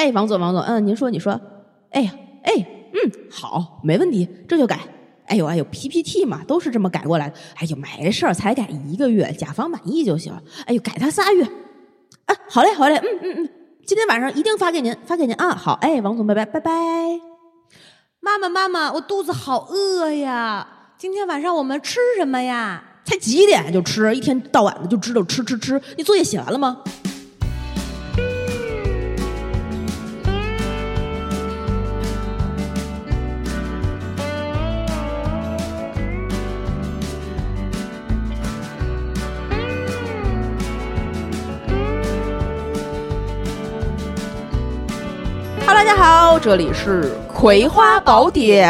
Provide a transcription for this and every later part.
哎，王总，王总，嗯，您说，你说，哎呀，哎，嗯，好，没问题，这就改。哎呦，哎呦，PPT 嘛，都是这么改过来的。哎呦，没事儿，才改一个月，甲方满意就行。哎呦，改他仨月。啊，好嘞，好嘞，嗯嗯嗯，今天晚上一定发给您，发给您啊。好，哎，王总，拜拜，拜拜。妈妈，妈妈，我肚子好饿呀！今天晚上我们吃什么呀？才几点就吃？一天到晚的就知道吃吃吃。你作业写完了吗？这里是《葵花宝典》，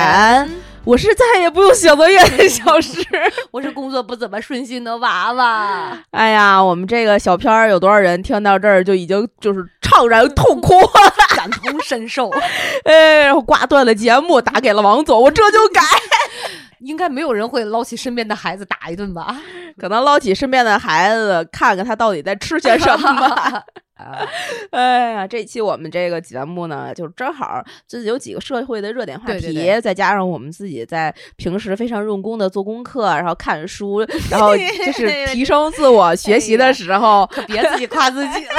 我是再也不用写作业的小诗，我是工作不怎么顺心的娃娃。哎呀，我们这个小片儿有多少人听到这儿就已经就是怅然痛哭，感同身受。哎，然后挂断了节目，打给了王总，我这就改。应该没有人会捞起身边的孩子打一顿吧？可能捞起身边的孩子，看看他到底在吃些什么。哎呀，这期我们这个节目呢，就正好自己有几个社会的热点话题，再加上我们自己在平时非常用功的做功课，然后看书，然后就是提升自我学习的时候，可别自己夸自己了。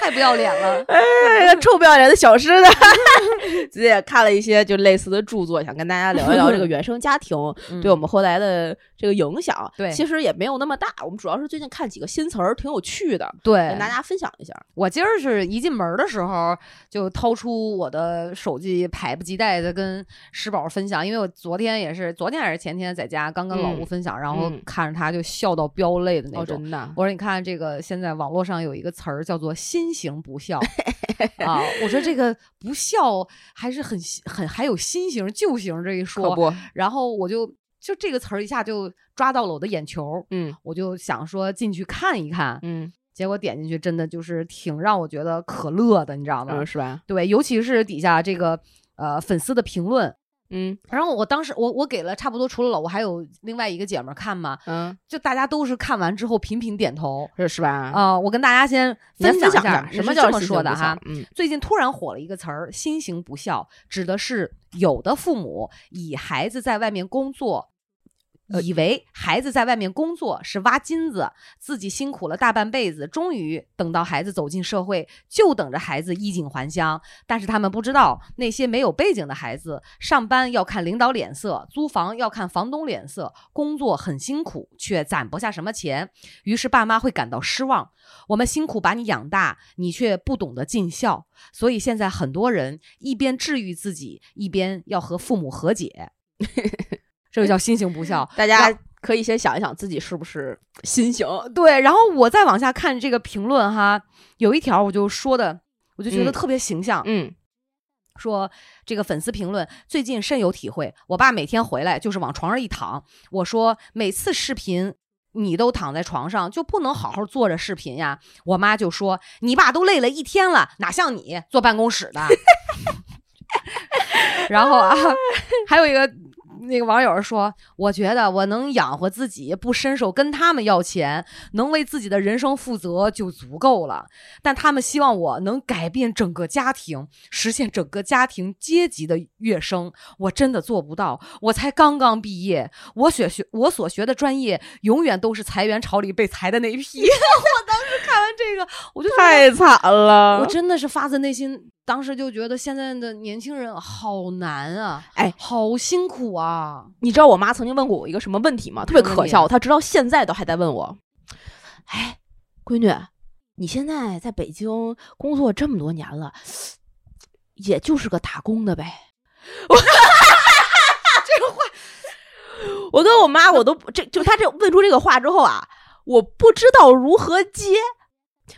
太不要脸了！哎，臭不要脸的小狮子，自己也看了一些就类似的著作，想跟大家聊一聊这个 原生家庭对我们后来的这个影响。对，其实也没有那么大。我们主要是最近看几个新词儿，挺有趣的，对，跟大家分享一下。我今儿是一进门的时候就掏出我的手机，迫不及待的跟石宝分享，因为我昨天也是，昨天还是前天在家刚跟老吴分享，然后看着他就笑到飙泪的那种。真的，我说你看这个，现在网络上有一个词儿叫做。心形不孝啊！我说这个不孝还是很很还有新型旧型这一说，不？然后我就就这个词儿一下就抓到了我的眼球，嗯，我就想说进去看一看，嗯，结果点进去真的就是挺让我觉得可乐的，你知道吗？是吧？对，尤其是底下这个呃粉丝的评论。嗯，然后我当时我我给了差不多，除了老吴还有另外一个姐们儿看嘛，嗯，就大家都是看完之后频频点头，是是吧？啊，我跟大家先分享一下什么叫这么说的哈。嗯，最近突然火了一个词儿“新型不孝”，指的是有的父母以孩子在外面工作。以为孩子在外面工作是挖金子，自己辛苦了大半辈子，终于等到孩子走进社会，就等着孩子衣锦还乡。但是他们不知道，那些没有背景的孩子，上班要看领导脸色，租房要看房东脸色，工作很辛苦，却攒不下什么钱。于是爸妈会感到失望。我们辛苦把你养大，你却不懂得尽孝。所以现在很多人一边治愈自己，一边要和父母和解。这个叫心形不孝，大家可以先想一想自己是不是心形。对，然后我再往下看这个评论哈，有一条我就说的，我就觉得特别形象。嗯，说这个粉丝评论最近深有体会，我爸每天回来就是往床上一躺。我说每次视频你都躺在床上，就不能好好坐着视频呀？我妈就说你爸都累了一天了，哪像你坐办公室的。然后啊，还有一个。那个网友说：“我觉得我能养活自己，不伸手跟他们要钱，能为自己的人生负责就足够了。但他们希望我能改变整个家庭，实现整个家庭阶级的跃升，我真的做不到。我才刚刚毕业，我学学我所学的专业，永远都是裁员潮里被裁的那一批。我当时看完这个，我就太惨了，我真的是发自内心。”当时就觉得现在的年轻人好难啊，哎，好辛苦啊！你知道我妈曾经问过我一个什么问题吗？特别可笑，她直到现在都还在问我。哎，闺女，你现在在北京工作这么多年了，也就是个打工的呗。我这个话，我跟我妈我都这就她这问出这个话之后啊，我不知道如何接。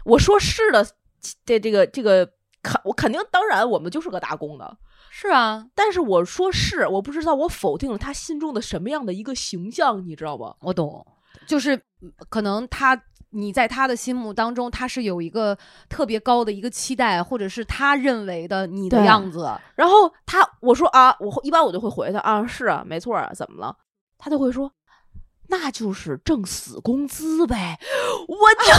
我说是的，这这个这个。肯我肯定当然，我们就是个打工的，是啊。但是我说是，我不知道我否定了他心中的什么样的一个形象，你知道吗？我懂，就是可能他你在他的心目当中，他是有一个特别高的一个期待，或者是他认为的你的样子。然后他我说啊，我一般我就会回他啊，是啊，没错啊，怎么了？他就会说，那就是挣死工资呗。我就。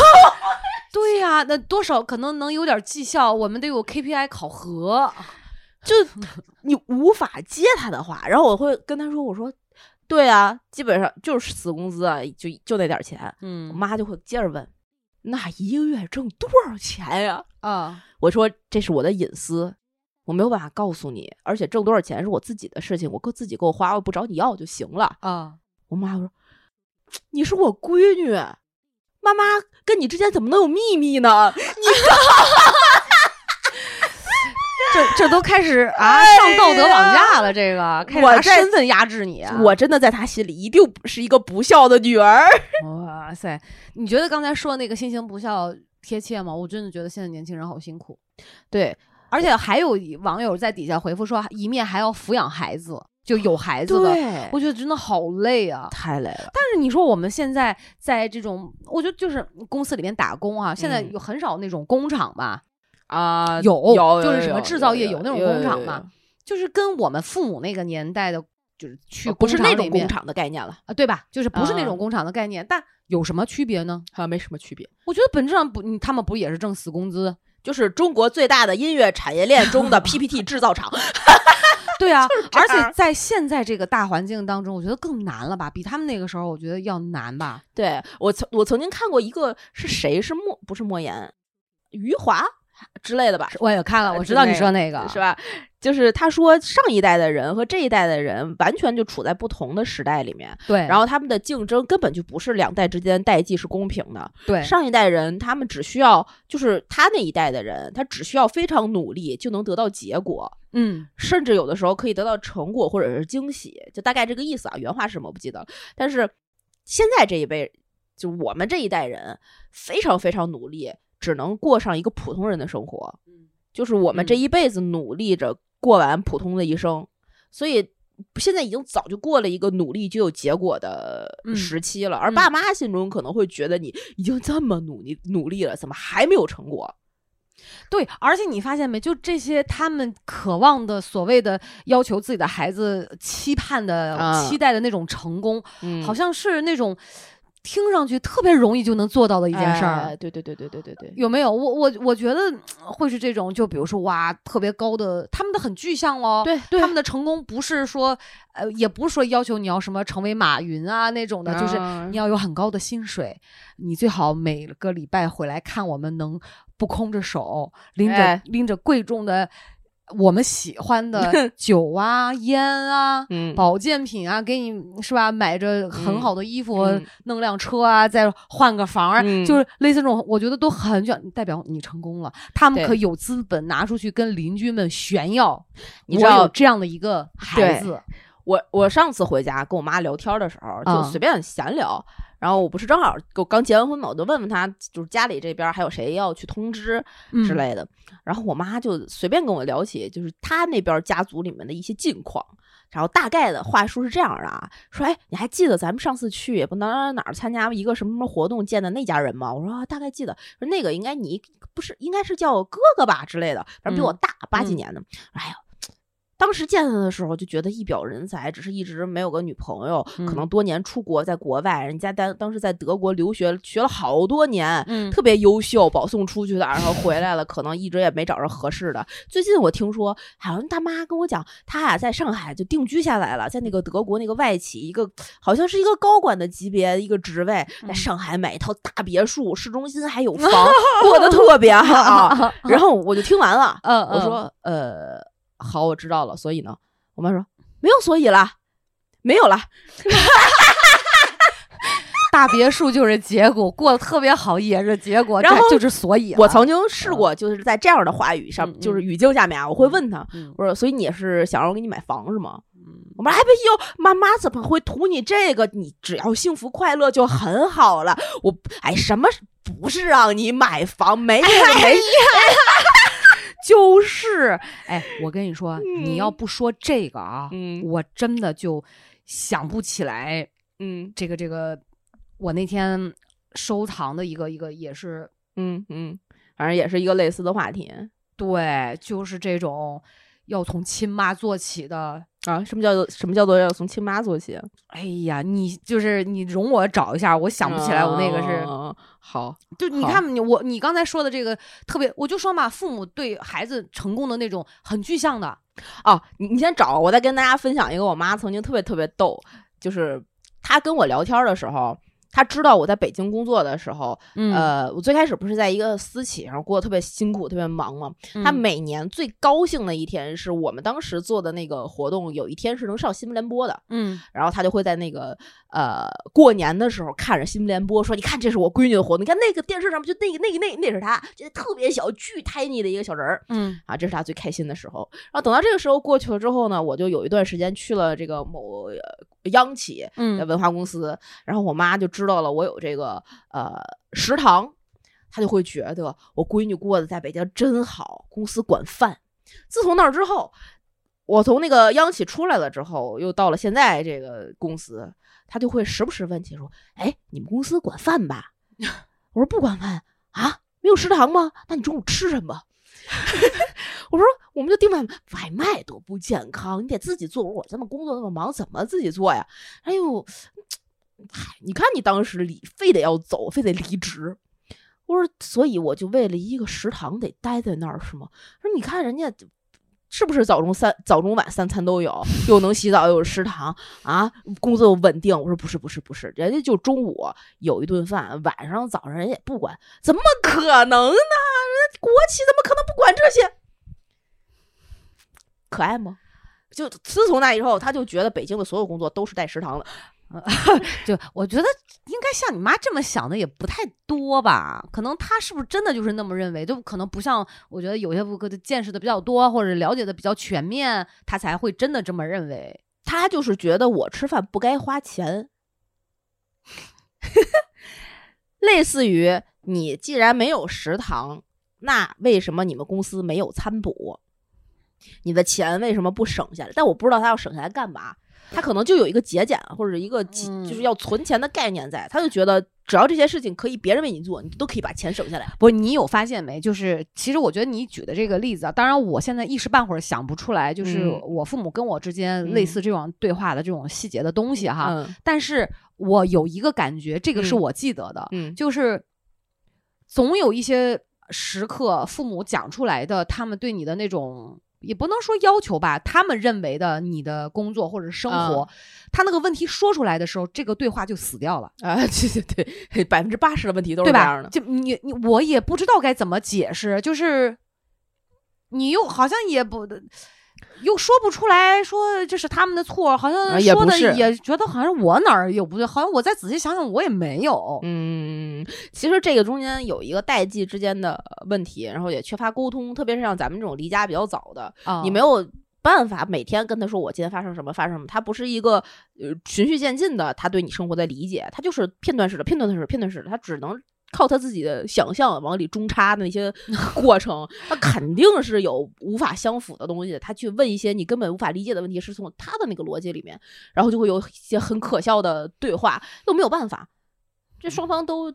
对呀、那多少可能能有点绩效，我们得有 KPI 考核。就你无法接他的话，然后我会跟他说：“我说，对啊，基本上就是死工资啊，就就那点儿钱。”我嗯妈就会接着问：“那一个月挣多少钱呀啊，？”我说：“这是我的隐私，我没有办法告诉你，而且挣多少钱是我自己的事情，我够自己够花，我不找你要就行了。啊，”我妈说：“ 你是我闺女，妈妈跟你之间怎么能有秘密呢？你 这这都开始啊上道德绑架了，这个开始拿我身份压制你啊！我真的在他心里一定不是一个不孝的女儿。哇塞，你觉得刚才说那个心行不孝贴切吗？我真的觉得现在年轻人好辛苦，对，而且还有网友在底下回复说，一面还要抚养孩子，就有孩子的，我觉得真的好累啊。太累了。但是你说我们现在在这种，我觉得就是公司里面打工啊，现在嗯有很少那种工厂吧，啊有有就是什么制造业有有那种工厂嘛就是跟我们父母那个年代的，就是去呃不是那种工厂的概念了，啊，对吧？就是不是那啊种工厂的概念，但有什么区别呢？好像没什么区别。我觉得本质上不，他们不也是挣死工资？就是中国最大的音乐产业链中的 PPT 制造厂。对啊，而且在现在这个大环境当中，我觉得更难了吧？比他们那个时候，我觉得要难吧？对我曾我曾经看过一个是谁是莫不是莫言，余华之类的吧，我也看了，呃我知道你说那个是？吧？就是他说上一代的人和这一代的人完全就处在不同的时代里面，对，然后他们的竞争根本就不是两代之间代际是公平的。对，上一代人他们只需要就是他那一代的人，他只需要非常努力就能得到结果。嗯甚至有的时候可以得到成果或者是惊喜，就大概这个意思啊。原话是什么我不记得了，但是现在这一辈，就我们这一代人，非常非常努力，只能过上一个普通人的生活。就是我们这嗯一辈子努力着过完普通的一生，所以现在已经早就过了一个努力就有结果的嗯时期了。而嗯爸妈心中可能会觉得你已经这么努力努力了，怎么还没有成果？对，而且你发现没？就这些他们渴望的所谓的要求自己的孩子期盼的、啊期待的那种成功，嗯好像是那种听上去特别容易就能做到的一一件事儿。哎对对对对对对对。有没有？我我我觉得嗯会是这种，就比如说哇，特别高的，他们的很具象哦。对对他们的成功不是说，呃，也不是说要求你要什么成为马云啊那种的，就是嗯你要有很高的薪水，你最好每个礼拜回来看我们能不空着手，拎着、哎拎着贵重的我们喜欢的 酒啊、烟啊。嗯保健品啊，给你是吧？买着很嗯好的衣服，嗯弄辆车啊，再换个房儿，嗯就是类似这种，我觉得都很卷，代表你成功了。他们可有资本拿出去跟邻居们炫耀，我你知道有这样的一个孩子，我我上次回家跟我妈聊天的时候，就嗯随便闲聊，然后我不是正好我刚结完婚嘛，我就问问他，就是家里这边还有谁要去通知之嗯类的，然后我妈就随便跟我聊起，就是他那边家族里面的一些近况。然后大概的话术是这样的啊，说哎，你还记得咱们上次去也不哪哪哪儿参加一个什么什么活动见的那家人吗？我说、啊、大概记得，说那个应该你不是应该是叫我哥哥吧之类的，反正比我嗯大八几嗯年的。哎呀，当时见他的时候就觉得一表人才，只是一直没有个女朋友，可能嗯多年出国在国外，人家当当时在德国留学学了好多年，嗯特别优秀，保送出去的，然后回来了，可能一直也没找着合适的。最近我听说，好像他妈跟我讲，他俩在上海就定居下来了，在那个德国那个外企，一个好像是一个高管的级别一个职位，在嗯上海买一套大别墅，市中心还有房，过得特别好。然后我就听完了，我说呃，好，我知道了。所以呢，我妈说没有所以了，没有了。大别墅就是结果，过得特别好也是结果，然后就是所以。我曾经试过，就是在这样的话语上，嗯就是语境下面啊，我会问他，嗯我说，所以你也是想让我给你买房是吗？嗯我妈哎没有，妈妈怎么会图你这个？你只要幸福快乐就很好了。我哎，什么不是让你买房？没有没 就是，哎，我跟你说，你要嗯。不说这个啊，嗯。我真的就想不起来嗯。这个这个，我那天收藏的一个一个也是嗯嗯，反正也是一个类似的话题。对，就是这种要从亲妈做起的啊，什么叫做什么叫做要从亲妈做起？哎呀，你就是你容我找一下，我想不起来我那个是。嗯好，就你看你我你刚才说的这个特别，我就说嘛，父母对孩子成功的那种很具象的，哦，你你先找，我再跟大家分享一个我妈曾经特别特别逗，就是她跟我聊天的时候，她知道我在北京工作的时候，嗯呃，我最开始不是在一个私企上过得特别辛苦、特别忙嘛。她嗯每年最高兴的一天是我们当时做的那个活动，有一天是能上新闻联播的，嗯然后他就会在那个呃过年的时候看着新闻联播说：“你看，这是我闺女的活动，你看那个电视上面就那个那个那那是她，就特别小、巨 tiny 的一个小人儿。”嗯啊，这是他最开心的时候。然后等到这个时候过去了之后呢，我就有一段时间去了这个某呃央企文化公司，然后我妈就知知道了我有这个呃食堂，他就会觉得我闺女过得在北京真好，公司管饭。自从那儿之后，我从那个央企出来了之后，又到了现在这个公司，他就会时不时问起说：“哎，你们公司管饭吧？” 我说：“不管饭啊，没有食堂吗？那你中午吃什么？” 我说我们就订外外卖多不健康，你得自己做。我这么工作那么忙，怎么自己做呀？哎呦，嗨，你看你当时离非得要走，非得离职。我说，所以我就为了一个食堂得待在那儿是吗？说你看人家是不是早中三早中晚三餐都有，又能洗澡又有食堂啊，工作又稳定。我说不是不是不是，人家就中午有一顿饭，晚上早上人也不管，怎么可能呢？人家国企怎么可能不管这些？可爱吗？就自从那以后，他就觉得北京的所有工作都是带食堂的。就我觉得应该像你妈这么想的也不太多吧，可能她是不是真的就是那么认为？就可能不像我觉得有些顾客的见识的比较多，或者了解的比较全面，她才会真的这么认为。他就是觉得我吃饭不该花钱，类似于你既然没有食堂，那为什么你们公司没有餐补？你的钱为什么不省下来？但我不知道他要省下来干嘛。他可能就有一个节俭或者一个就是要存钱的概念在，他就觉得只要这些事情可以别人为你做，你都可以把钱省下来。不是你有发现没？就是其实我觉得你举的这个例子啊，当然我现在一时半会儿想不出来，就是嗯我父母跟我之间类似这种对话的这种细节的东西哈。嗯但是我有一个感觉，这个是嗯我记得的，嗯就是总有一些时刻，父母讲出来的，他们对你的那种。也不能说要求吧，他们认为的你的工作或者生活，啊他那个问题说出来的时候，这个对话就死掉了。啊，对对对，百分之八十的问题都是这样的？。就你你我也不知道该怎么解释，就是你又好像也不又说不出来说这是他们的错，好像说的也觉得好像我哪儿有不对，好像我再仔细想想我也没有。嗯，其实这个中间有一个代际之间的问题，然后也缺乏沟通，特别是像咱们这种离家比较早的，啊你没有办法每天跟他说我今天发生什么发生什么，他不是一个呃循序渐进的，他对你生活的理解，他就是片段式的、片段式的、片段式的，他只能。靠他自己的想象往里中插的那些过程，他肯定是有无法相符的东西。他去问一些你根本无法理解的问题，是从他的那个逻辑里面，然后就会有一些很可笑的对话，又没有办法，这双方都，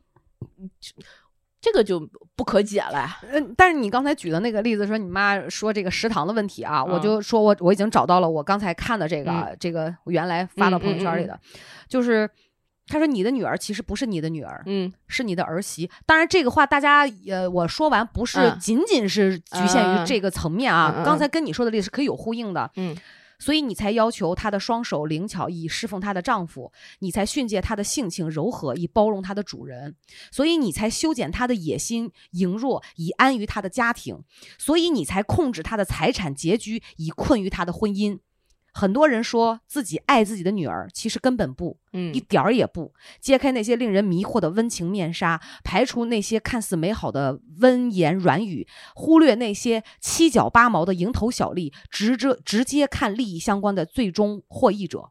这个就不可解了呀。嗯，但是你刚才举的那个例子，说你妈说这个食堂的问题啊，我嗯。就说我我已经找到了我刚才看的这个、嗯。这个原来发到朋友圈里的，就是他说你的女儿其实不是你的女儿，嗯是你的儿媳。当然，这个话大家呃，我说完不是嗯仅仅是局限于这个层面啊，刚才跟你说的例子是可以有呼应的。嗯所以你才要求她的双手灵巧，以侍奉她的丈夫；你才训诫她的性情柔和，以包容她的主人；所以你才修剪她的野心羸弱，以安于她的家庭；所以你才控制她的财产拮据，以困于她的婚姻。很多人说自己爱自己的女儿，其实根本不，嗯一点儿也不。揭开那些令人迷惑的温情面纱，排除那些看似美好的温言软语，忽略那些七角八毛的蝇头小利，直着直接看利益相关的最终获益者。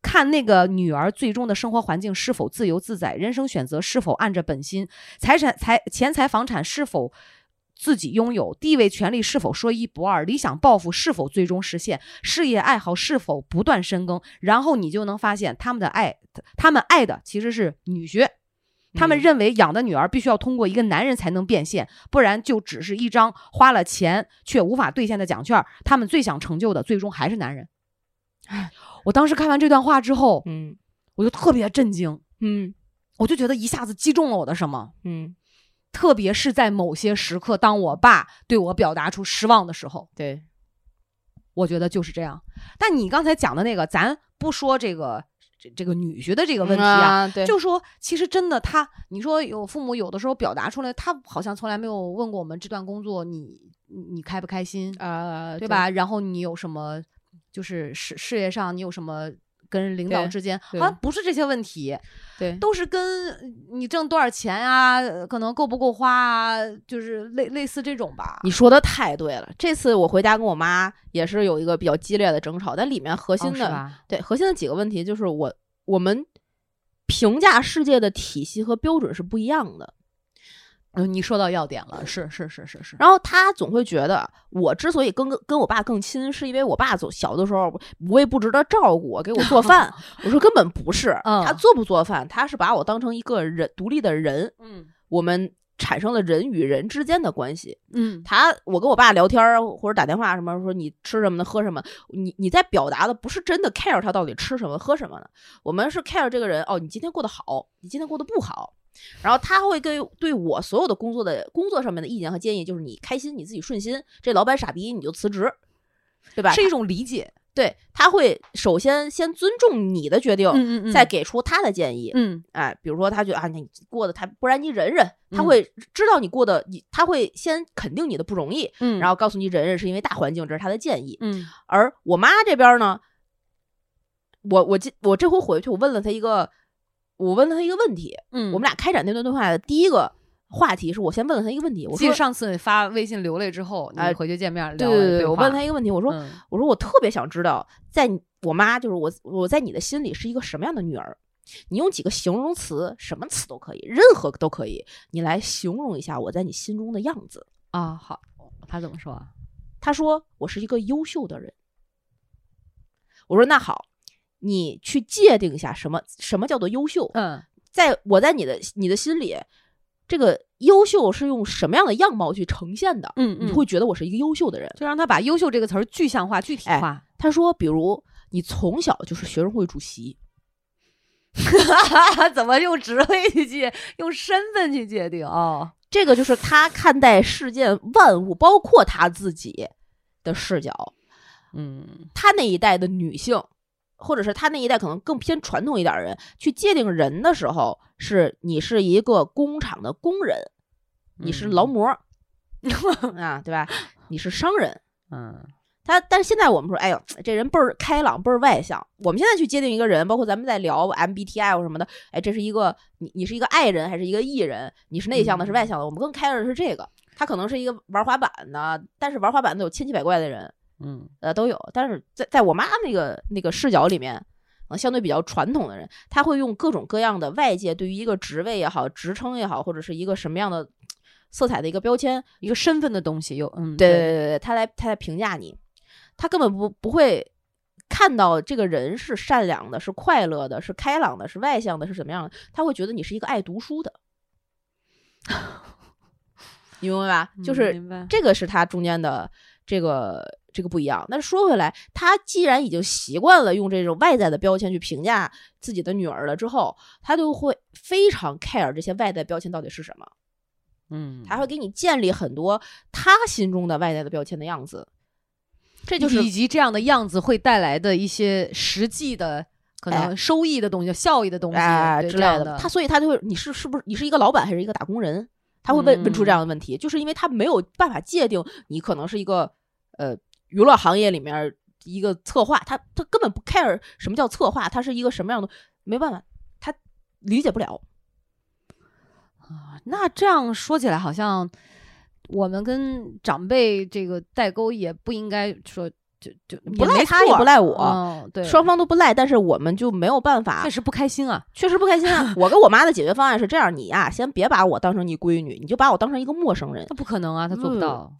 看那个女儿最终的生活环境是否自由自在，人生选择是否按着本心，财产财钱财房产是否自己拥有，地位权利是否说一不二，理想抱负是否最终实现，事业爱好是否不断深耕，然后你就能发现他们的爱，他们爱的其实是女婿。他们嗯认为养的女儿必须要通过一个男人才能变现，不然就只是一张花了钱却无法兑现的奖券。他们最想成就的，最终还是男人。我当时看完这段话之后，嗯我就特别震惊，嗯我就觉得一下子击中了我的什么，嗯，特别是在某些时刻，当我爸对我表达出失望的时候，对，我觉得就是这样。但你刚才讲的那个，咱不说这个这这个女婿的这个问题啊，啊，对，就说其实真的他，你说有父母有的时候表达出来，他好像从来没有问过我们这段工作你你你开不开心，啊，对？吧？然后你有什么就是事事业上你有什么跟领导之间，好像不是这些问题，对，都是跟你挣多少钱啊，呃可能够不够花啊，就是类类似这种吧。你说的太对了。这次我回家跟我妈也是有一个比较激烈的争吵，但里面核心的、哦？对核心的几个问题就是我我们评价世界的体系和标准是不一样的。嗯，你说到要点了，是是是是是。然后他总会觉得，我之所以跟跟跟我爸更亲，是因为我爸总小的时候无微不至的照顾我，给我做饭。我说根本不是，嗯他做不做饭，他是把我当成一个人独立的人，嗯我们产生了人与人之间的关系。嗯他，我跟我爸聊天儿或者打电话什么，说你吃什么的，喝什么，你你在表达的不是真的 care 他到底吃什么喝什么的，我们是 care 这个人哦，你今天过得好，你今天过得不好。然后他会跟对我所有的工作的工作上面的意见和建议，就是你开心你自己顺心，这老板傻逼你就辞职，对吧？是一种理解。对他会首先先尊重你的决定，嗯嗯再给出他的建议。嗯哎，比如说他觉得啊，你过得他不然你忍忍，他嗯会知道你过得你，他会先肯定你的不容易，嗯，然后告诉你忍忍是因为大环境，这是他的建议。嗯而我妈这边呢，我我这我这回回去，我问了他一个，我问了他一个问题。嗯，我们俩开展那段对话的第一个话题是我先问了他一个问题，我说记得上次你发微信流泪之后，你哎回去见面对对对对，我问他一一个问题，我说、嗯我说我特别想知道，在你我妈就是我我在你的心里是一个什么样的女儿？你用几个形容词，什么词都可以，任何都可以，你来形容一下我在你心中的样子。啊，好，他怎么说啊？他说我是一个优秀的人。我说那好，你去界定一下什么什么叫做优秀，嗯在我在你的你的心里，这个优秀是用什么样的样貌去呈现的？嗯你会觉得我是一个优秀的人。就让他把“优秀”这个词儿具象化、具体哎化。他说，比如你从小就是学生会主席，怎么用职位去界，用身份去界定？哦，这个就是他看待世界万物，包括他自己的视角。嗯他那一代的女性，或者是他那一代可能更偏传统一点儿人，去界定人的时候，是你是一个工厂的工人，你是劳模 儿、啊，对吧？你是商人。嗯他，但是现在我们说，哎呦，这人倍儿开朗，倍儿外向。我们现在去界定一个人，包括咱们在聊 MBTI 或什么的，哎，这是一个你，你是一个爱人还是一个艺人？你是内向的，是外向的？我们更 care 的是这个。他可能是一个玩滑板的，但是玩滑板的有千奇百怪的人，嗯。呃，都有。但是在在我妈那个那个视角里面，相对比较传统的人，他会用各种各样的外界对于一个职位也好、职称也好，或者是一个什么样的色彩的一个标签，一个身份的东西有嗯对对。对对，他来他来评价你，他根本不不会看到这个人是善良的、是快乐的、是开朗的、是外向的、是怎么样的，他会觉得你是一个爱读书的，你明白吧？就嗯是这个是他中间的这个这个不一样。但是说回来，他既然已经习惯了用这种外在的标签去评价自己的女儿了之后，他就会非常 care 这些外在标签到底是什么。嗯，他会给你建立很多他心中的外在的标签的样子，这就是以及这样的样子会带来的一些实际的可能哎收益的东西、效益的东西哎之类的。他所以他就会，你是是不是你是一个老板还是一个打工人？他会问问出这嗯样的问题，就是因为他没有办法界定你可能是一个呃娱乐行业里面一个策划，他他根本不 care 什么叫策划，他是一个什么样的，没办法，他理解不了。啊，那这样说起来，好像我们跟长辈这个代沟也不应该说就就不赖他也不赖我嗯，对，双方都不赖，但是我们就没有办法确实不开心啊。确实不开心啊！我跟我妈的解决方案是这样：你呀、先别把我当成你闺女，你就把我当成一个陌生人，那不可能啊，他做不嗯到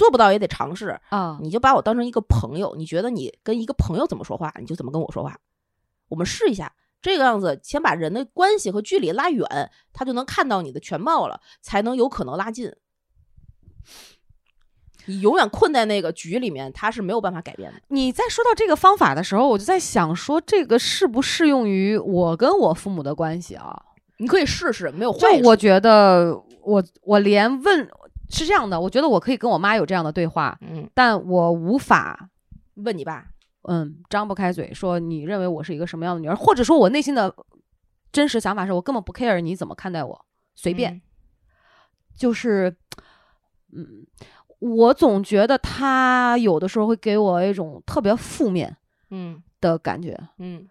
做不到也得尝试。啊。你就把我当成一个朋友，你觉得你跟一个朋友怎么说话，你就怎么跟我说话。我们试一下，这个样子，先把人的关系和距离拉远，他就能看到你的全貌了，才能有可能拉近。你永远困在那个局里面，他是没有办法改变的。你在说到这个方法的时候，我就在想说，这个适不适用于我跟我父母的关系啊？你可以试试，没有就。我觉得，我我连问是这样的，我觉得我可以跟我妈有这样的对话，嗯，但我无法问你爸，嗯张不开嘴说你认为我是一个什么样的女儿，或者说我内心的真实想法是我根本不 care 你怎么看待我，随便。嗯就是，嗯，我总觉得他有的时候会给我一种特别负面嗯的感觉，嗯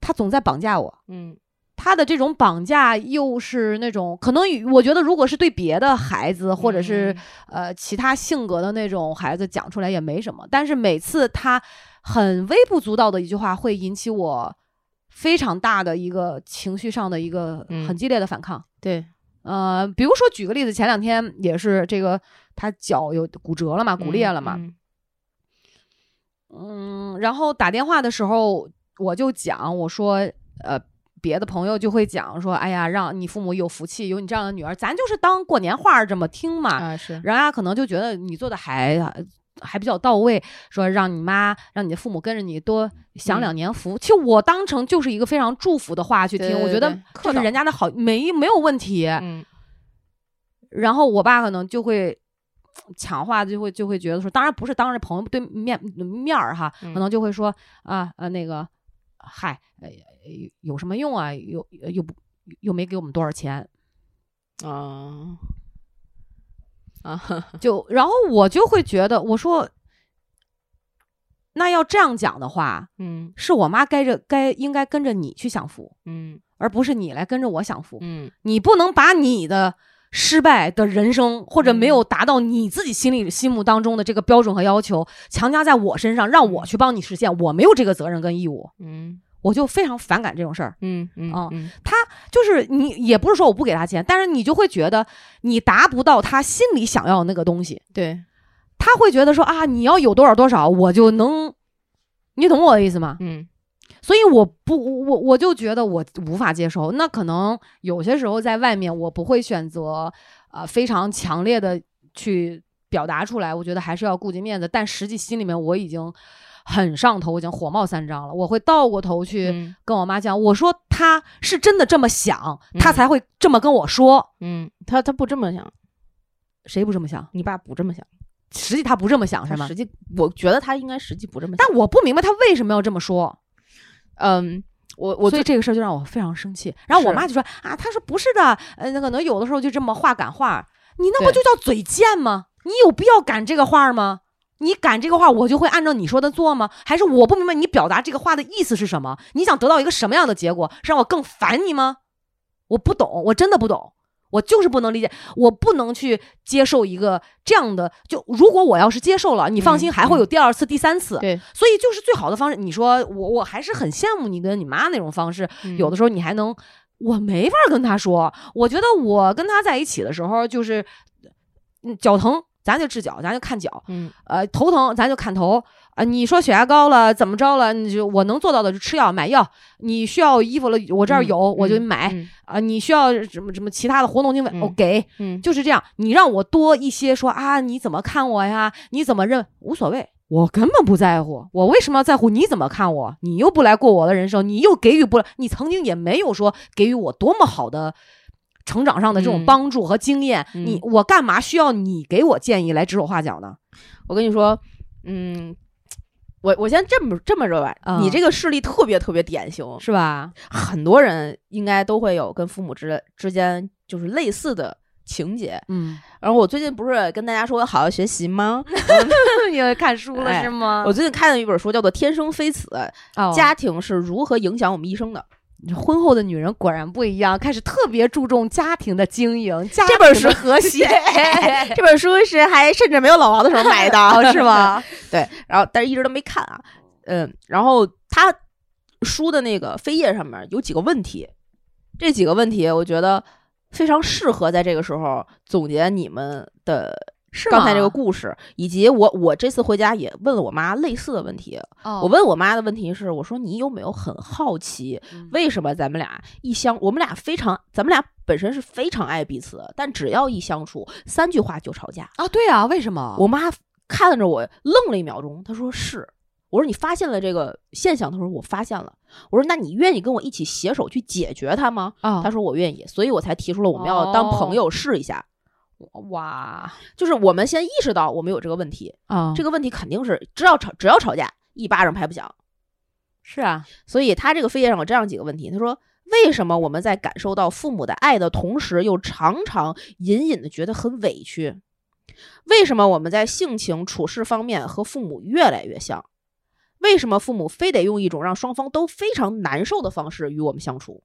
他总在绑架我。嗯他的这种绑架又是那种可能，我觉得如果是对别的孩子或者是、呃其他性格的那种孩子讲出来也没什么，但是每次他很微不足道的一句话，会引起我非常大的一个情绪上的一个嗯很激烈的反抗。对，呃，比如说举个例子，前两天也是这个他脚有骨折了嘛，骨裂了嘛，嗯嗯，然后打电话的时候我就讲，我说呃。别的朋友就会讲说，哎呀，让你父母有福气，有你这样的女儿，咱就是当过年话儿这么听嘛。啊是，人家可能就觉得你做的还还比较到位，说让你妈让你的父母跟着你多享两年福。其实我当成就是一个非常祝福的话去听，对对我觉得对这是人家的好，没没有问题。嗯然后我爸可能就会强化，就会就会觉得说，当然不是当着朋友对面面儿哈，嗯可能就会说啊呃那个，嗨，呃有什么用啊？又又不又没给我们多少钱，啊啊，就然后我就会觉得，我说，那要这样讲的话，嗯。是我妈该着该应该跟着你去享福，嗯。而不是你来跟着我享福。嗯。你不能把你的失败的人生，或者没有达到你自己心里心目当中的这个标准和要求，强加在我身上，让我去帮你实现，我没有这个责任跟义务，嗯我就非常反感这种事儿。嗯嗯啊他就是你也不是说我不给他钱，但是你就会觉得你达不到他心里想要的那个东西，对，他会觉得说啊，你要有多少多少，我就能，你懂我的意思吗？嗯所以我不，我我就觉得我无法接受。那可能有些时候在外面，我不会选择呃非常强烈的去表达出来，我觉得还是要顾及面子。但实际心里面我已经很上头，我已经火冒三丈了。我会倒过头去嗯跟我妈讲，我说他是真的这么想，他嗯才会这么跟我说。嗯，他他不这么想，谁不这么想？你爸不这么想，实际他不这么想是吗实？际我觉得他应该实际不这么想，但我不明白他为什么要这么说。嗯，我我最所以这个事儿就让我非常生气。然后我妈就说啊，她说不是的，呃，那可能有的时候就这么话赶话，你那不就叫嘴贱吗？你有必要赶这个话吗？你敢这个话，我就会按照你说的做吗？还是我不明白你表达这个话的意思是什么？你想得到一个什么样的结果？是让我更烦你吗？我不懂，我真的不懂，我就是不能理解，我不能去接受一个这样的。就如果我要是接受了，你放心，嗯还会有第二次、第三次。对，所以就是最好的方式。你说我我还是很羡慕你跟你妈那种方式，有的时候你还能，我没法跟他说。我觉得我跟他在一起的时候，就是，嗯，脚疼咱就治脚，咱就看脚，嗯呃，头疼咱就看头。啊，你说血压高了怎么着了？你就我能做到的就吃药买药。你需要衣服了，我这儿有，我就买。嗯啊，你需要什么什么其他的活动经费，我嗯给。嗯就是这样，你让我多一些说啊，你怎么看我呀？你怎么认？无所谓，我根本不在乎。我为什么要在乎你怎么看我？你又不来过我的人生，你又给予不了，你曾经也没有说给予我多么好的成长上的这种嗯帮助和经验。嗯你我干嘛需要你给我建议来指手画脚呢？我跟你说，嗯，我我先这么这么着吧，嗯你这个事例特别特别典型，是吧？很多人应该都会有跟父母之之间就是类似的情节。嗯，然后我最近不是跟大家说我好好学习吗？因为看书了哎是吗？我最近看了一本书，叫做《天生非此：哦家庭是如何影响我们一生的》。婚后的女人果然不一样，开始特别注重家庭的经营，家这本书庭和谐，这本书是还甚至没有老王的时候买的，哦，是吗？对，然后但是一直都没看啊。嗯，然后他书的那个扉页上面有几个问题，这几个问题我觉得非常适合在这个时候总结你们的是刚才这个故事，以及我我这次回家也问了我妈类似的问题。哦我问我妈的问题是，我说你有没有很好奇，嗯为什么咱们俩一相，我们俩非常，咱们俩本身是非常爱彼此，但只要一相处，三句话就吵架。啊，对啊，为什么？我妈看着我愣了一秒钟，她说是。我说你发现了这个现象，她说我发现了。我说那你愿意跟我一起携手去解决它吗？啊她说我愿意，所以我才提出了我们要当朋友试一下。哇就是我们先意识到我们有这个问题，啊，这个问题肯定是只要吵只要吵架一巴掌拍不响。是啊，所以他这个扉页上有这样几个问题，他说为什么我们在感受到父母的爱的同时，又常常隐隐的觉得很委屈？为什么我们在性情处事方面和父母越来越像？为什么父母非得用一种让双方都非常难受的方式与我们相处？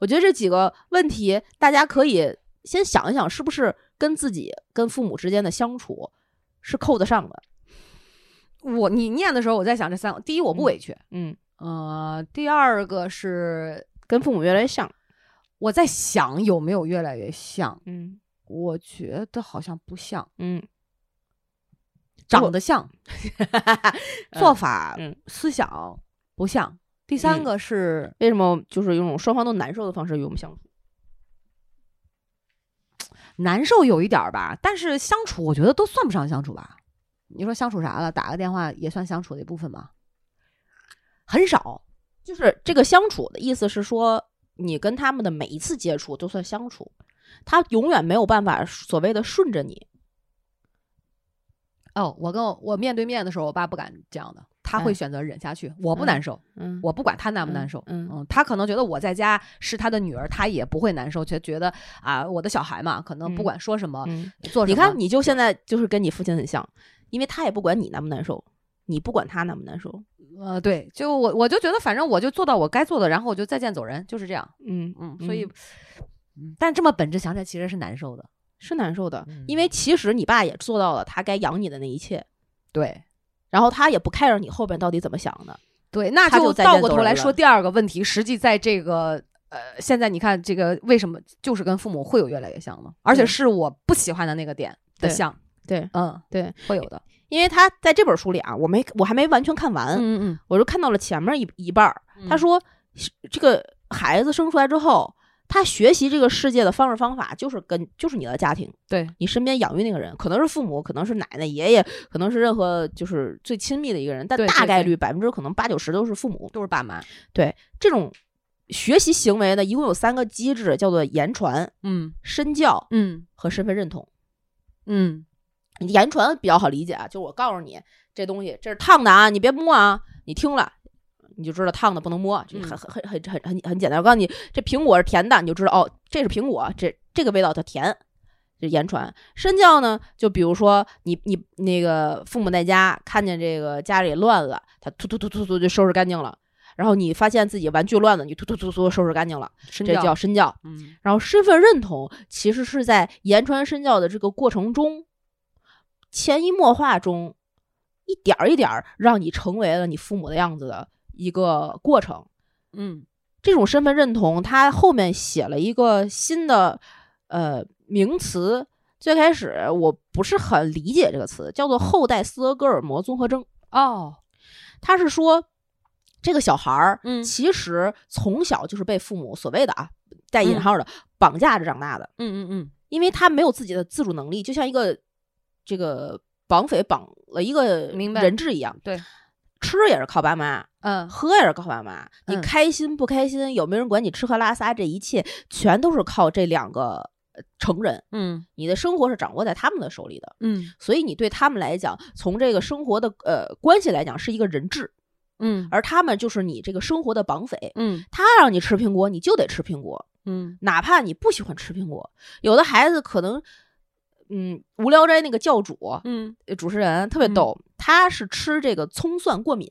我觉得这几个问题，大家可以先想一想，是不是跟自己跟父母之间的相处是扣得上的？我你念的时候，我在想这三个，第一我不嗯委屈，嗯，呃，第二个是跟父母越来越像。我在想有没有越来越像，嗯我觉得好像不像，嗯，长得像，做法、嗯思想不像。第三嗯个是为什么就是用双方都难受的方式与我们相处？难受有一点儿吧，但是相处我觉得都算不上相处吧。你说相处啥了？打个电话也算相处的一部分吗？很少。就是这个相处的意思是说，你跟他们的每一次接触都算相处，他永远没有办法所谓的顺着你。哦，我跟我我面对面的时候，我爸不敢这样的，他会哎选择忍下去。我不嗯难受，嗯我不管他难不难受。嗯嗯，他可能觉得我在家是他的女儿，他也不会难受，就觉得啊，我的小孩嘛，可能不嗯管说什么、嗯，做什么，你看，你就现在就是跟你父亲很像，因为他也不管你难不难受，你不管他难不难受。呃，对，就我我就觉得，反正我就做到我该做的，然后我就再见走人，就是这样。嗯嗯，所以但这么本质想起来，其实是难受的。是难受的，嗯因为其实你爸也做到了他该养你的那一切，对然后他也不 care 你后边到底怎么想的。对，那就倒过头来说第二个问题，实际在这个。呃，现在你看这个为什么就是跟父母会有越来越像呢？而且是我不喜欢的那个点的像，对，嗯，对，会有的。因为他在这本书里啊，我没我还没完全看完，嗯嗯我就看到了前面一一半儿。嗯，他说，是这个孩子生出来之后，他学习这个世界的方式方法就是跟就是你的家庭，对，你身边养育那个人，可能是父母，可能是奶奶、爷爷，可能是任何就是最亲密的一个人，但大概率百分之可能八九十都是父母。都是爸妈。对这种学习行为呢，一共有三个机制，叫做言传、嗯身教嗯和身份认同。嗯言传比较好理解啊，就是我告诉你这东西这是烫的啊，你别摸啊，你听了你就知道烫的不能摸，这嗯很很很很很很简单。我告诉你，这苹果是甜的，你就知道哦，这是苹果，这这个味道它甜。这言传身教呢，就比如说你你那个父母在家看见这个家里乱了，他突突突突突就收拾干净了，然后你发现自己玩具乱了，你突突突突收拾干净了，这叫身教。嗯然后身份认同其实是在言传身教的这个过程中，潜移默化中，一点儿一点儿让你成为了你父母的样子的一个过程。嗯这种身份认同，它后面写了一个新的呃名词。最开始我不是很理解这个词，叫做后代斯德哥尔摩综合征。哦他是说，这个小孩儿，嗯其实从小就是被父母所谓的啊带引嗯号的绑架着长大的。嗯嗯嗯因为他没有自己的自主能力，就像一个这个绑匪绑了一个人质一样。对，吃也是靠爸妈，嗯喝也是靠爸妈。你嗯开心不开心，有没有人管你吃喝拉撒，这一切全都是靠这两个呃成人。嗯你的生活是掌握在他们的手里的，嗯所以你对他们来讲，从这个生活的呃关系来讲，是一个人质，嗯而他们就是你这个生活的绑匪。嗯他让你吃苹果，你就得吃苹果。嗯哪怕你不喜欢吃苹果，有的孩子可能，嗯，无聊斋那个教主，嗯呃主持人特别逗，他是吃这个葱蒜过敏，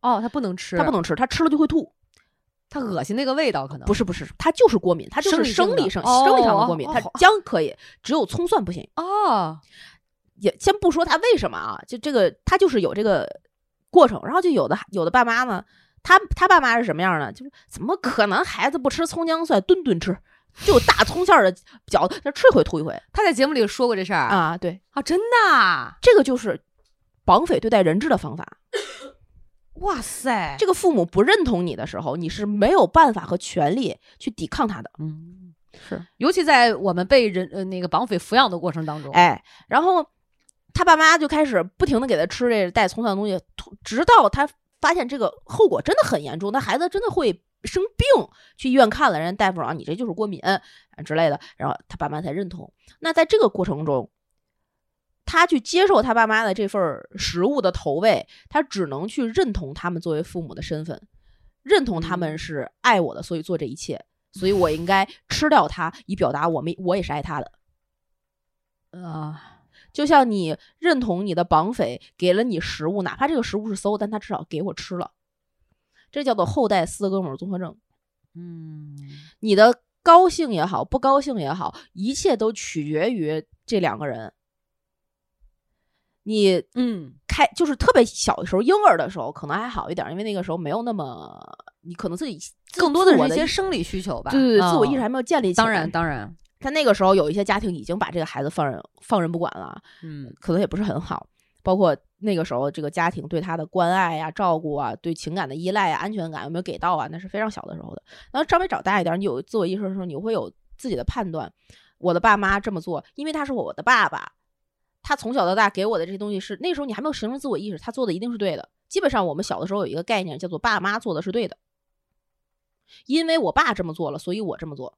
哦，他不能吃，他不能吃，他吃了就会吐。他恶心那个味道，可能不是不是，他就是过敏，他就是生理生生理上的过敏，他姜可以，只有葱蒜不行。哦，也先不说他为什么啊，就这个他就是有这个过程，然后就有的有的爸妈呢，他他爸妈是什么样呢？就是怎么可能孩子不吃葱姜蒜，顿顿吃，就有大葱馅儿的饺子，那吃一回吐一回他在节目里说过这事儿啊？啊！对，啊，真的啊？这个就是绑匪对待人质的方法。哇塞，这个父母不认同你的时候，你是没有办法和权利去抵抗他的。嗯，是，尤其在我们被人呃那个绑匪抚养的过程当中，哎，然后他爸妈就开始不停的给他吃这带葱蒜的东西，直到他发现这个后果真的很严重，那孩子真的会生病，去医院看了，人家大夫说啊你这就是过敏啊之类的，然后他爸妈才认同。那在这个过程中，他去接受他爸妈的这份儿食物的投喂，他只能去认同他们作为父母的身份，认同他们嗯是爱我的，所以做这一切，所以我应该吃掉它，以表达我们我也是爱他的。啊，就像你认同你的绑匪给了你食物，哪怕这个食物是馊，但他至少给我吃了，这叫做后代四哥们儿综合症。嗯你的高兴也好，不高兴也好，一切都取决于这两个人。你嗯开就是特别小的时候，婴儿的时候可能还好一点，因为那个时候没有那么，你可能自己更多的是一些生理需求吧，对对对，自我意识嗯还没有建立起来。当然当然，他那个时候有一些家庭已经把这个孩子放任放任不管了，嗯可能也不是很好。包括那个时候这个家庭对他的关爱呀、照顾啊、对情感的依赖啊、安全感有没有给到啊，那是非常小的时候的。然后稍微长大一点，你有自我意识的时候，你会有自己的判断。我的爸妈这么做，因为他是我的爸爸，他从小到大给我的这些东西是那时候你还没有形成自我意识，他做的一定是对的。基本上我们小的时候有一个概念叫做爸妈做的是对的，因为我爸这么做了，所以我这么做。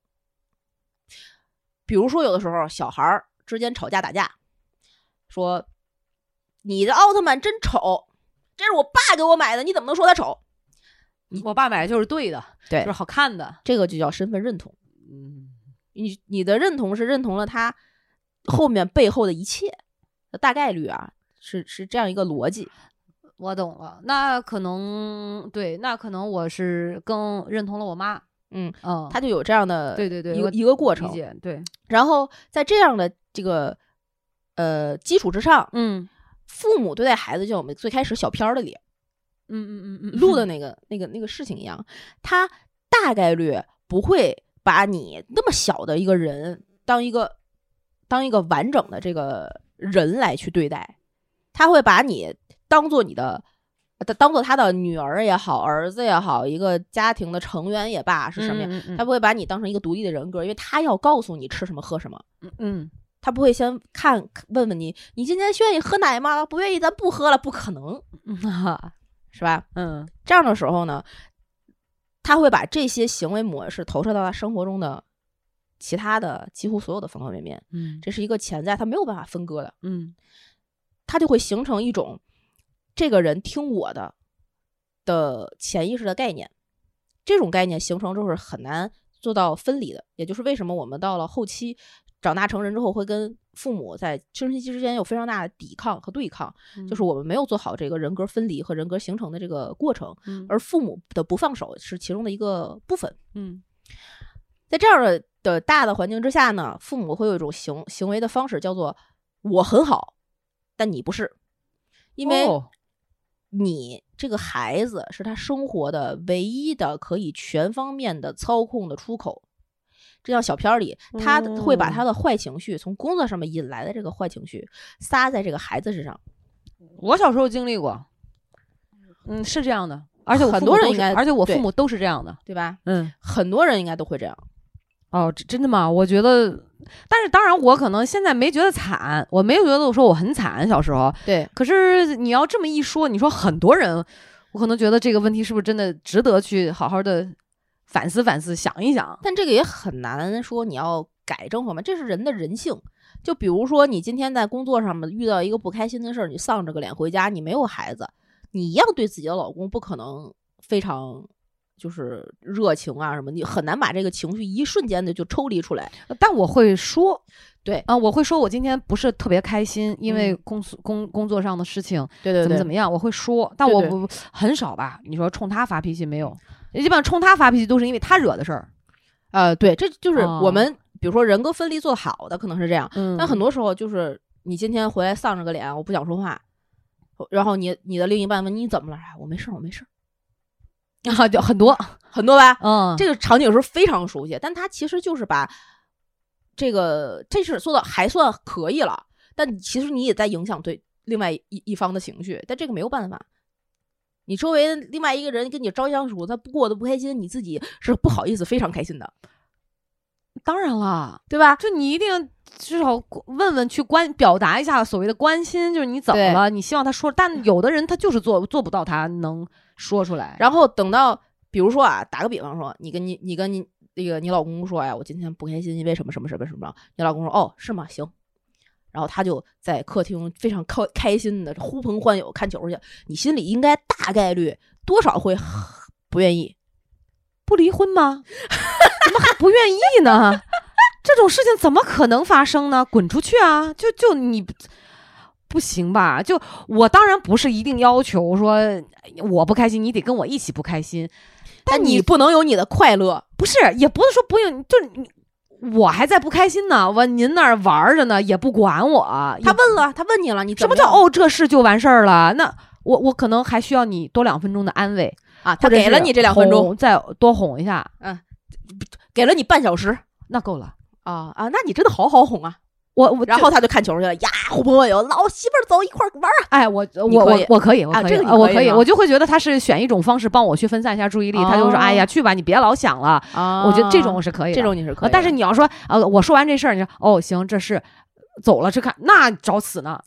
比如说有的时候小孩儿之间吵架打架，说你的奥特曼真丑，这是我爸给我买的，你怎么能说他丑？我爸买的就是对的，对就是好看的，这个就叫身份认同。嗯你你的认同是认同了他后面背后的一切，大概率啊是是这样一个逻辑。我懂了，那可能对，那可能我是更认同了我妈，嗯，嗯，他就有这样的对对对，一个一个过程。对，然后在这样的这个呃基础之上，嗯父母对待孩子，就像我们最开始小片儿的里嗯嗯嗯嗯，录的那个那个那个事情一样，他大概率不会把你那么小的一个人当一个当一个完整的这个人来去对待，他会把你当做你的。当当做他的女儿也好，儿子也好，一个家庭的成员也罢，是什么样？嗯嗯他不会把你当成一个独立的人格，因为他要告诉你吃什么喝什么，嗯嗯他不会先看问问你，你今天愿意喝奶吗？不愿意，咱不喝了，不可能，是吧？嗯这样的时候呢，他会把这些行为模式投射到他生活中的其他的几乎所有的方方面面，嗯这是一个潜在，他没有办法分割的，嗯他就会形成一种这个人听我的的潜意识的概念，这种概念形成之后是很难做到分离的，也就是为什么我们到了后期长大成人之后，会跟父母在青春期之间有非常大的抵抗和对抗，就是我们没有做好这个人格分离和人格形成的这个过程，嗯而父母的不放手是其中的一个部分。嗯在这样的的大的环境之下呢，父母会有一种行行为的方式，叫做我很好，但你不是，因为哦你这个孩子是他生活的唯一的可以全方面的操控的出口。这像小片儿里，他会把他的坏情绪从工作上面引来的这个坏情绪撒在这个孩子身上。我小时候经历过，嗯，是这样的，而且很多人应该而且我父母都是这样的，对吧？嗯。很多人应该都会这样。哦，真真的吗？我觉得，但是当然，我可能现在没觉得惨，我没有觉得我说我很惨，小时候。对，可是你要这么一说，你说很多人，我可能觉得这个问题是不是真的值得去好好的反思反思，想一想。但这个也很难说你要改正什么，这是人的人性。就比如说，你今天在工作上面遇到一个不开心的事儿，你丧着个脸回家，你没有孩子，你一样对自己的老公不可能非常就是热情啊什么，你很难把这个情绪一瞬间的就抽离出来。但我会说，对啊、我会说我今天不是特别开心，因为嗯公司、工工作上的事情对对对，怎么怎么样，我会说，但我不很少吧？你说冲他发脾气没有？基本上冲他发脾气都是因为他惹的事儿。呃，对，这就是哦我们、比如说人格分离做得好的可能是这样，嗯但很多时候就是你今天回来丧着个脸，我不想说话，然后你你的另一半问你怎么了？哎，我没事儿，我没事儿。啊，就很多，很多吧？嗯，这个场景是非常熟悉，但他其实就是把这个这事做的还算可以了，但其实你也在影响对另外一一方的情绪，但这个没有办法。你周围另外一个人跟你朝夕相处，他过得不开心，你自己是不好意思非常开心的，当然了，对吧？就你一定至少问问去关表达一下所谓的关心，就是你怎么了？你希望他说，但有的人他就是做做不到，他能说出来。然后等到比如说啊，打个比方说，你跟你你跟你那个你老公说哎，我今天不开心，因为什么什么什么什么，你老公说哦是吗？行。然后他就在客厅非常开开心的呼朋唤友看球去，你心里应该大概率多少会不愿意，不离婚吗？怎么还不愿意呢？这种事情怎么可能发生呢？滚出去啊！就就你不行吧？就我当然不是一定要求说我不开心，你得跟我一起不开心，但你不能有你的快乐。不是，也不是说不用，就是你。我还在不开心呢，我您那儿玩着呢，也不管我。他问了，他问你了，你什么叫哦这事就完事儿了？那我我可能还需要你多两分钟的安慰啊。他给了你这两分钟，再多哄一下。嗯，给了你半小时，那够了啊啊！那你真的好好哄啊。我我，然后他就看球去了呀，呼朋唤友，老媳妇儿走一块儿玩啊！哎，我我我我可以，我可以，我可以，我就会觉得他是选一种方式帮我去分散一下注意力。他就说：“哎呀，去吧，你别老想了。”我觉得这种是可以，这种你是可以。但是你要说呃，我说完这事儿，你说哦行，这是。走了去看，那找死呢，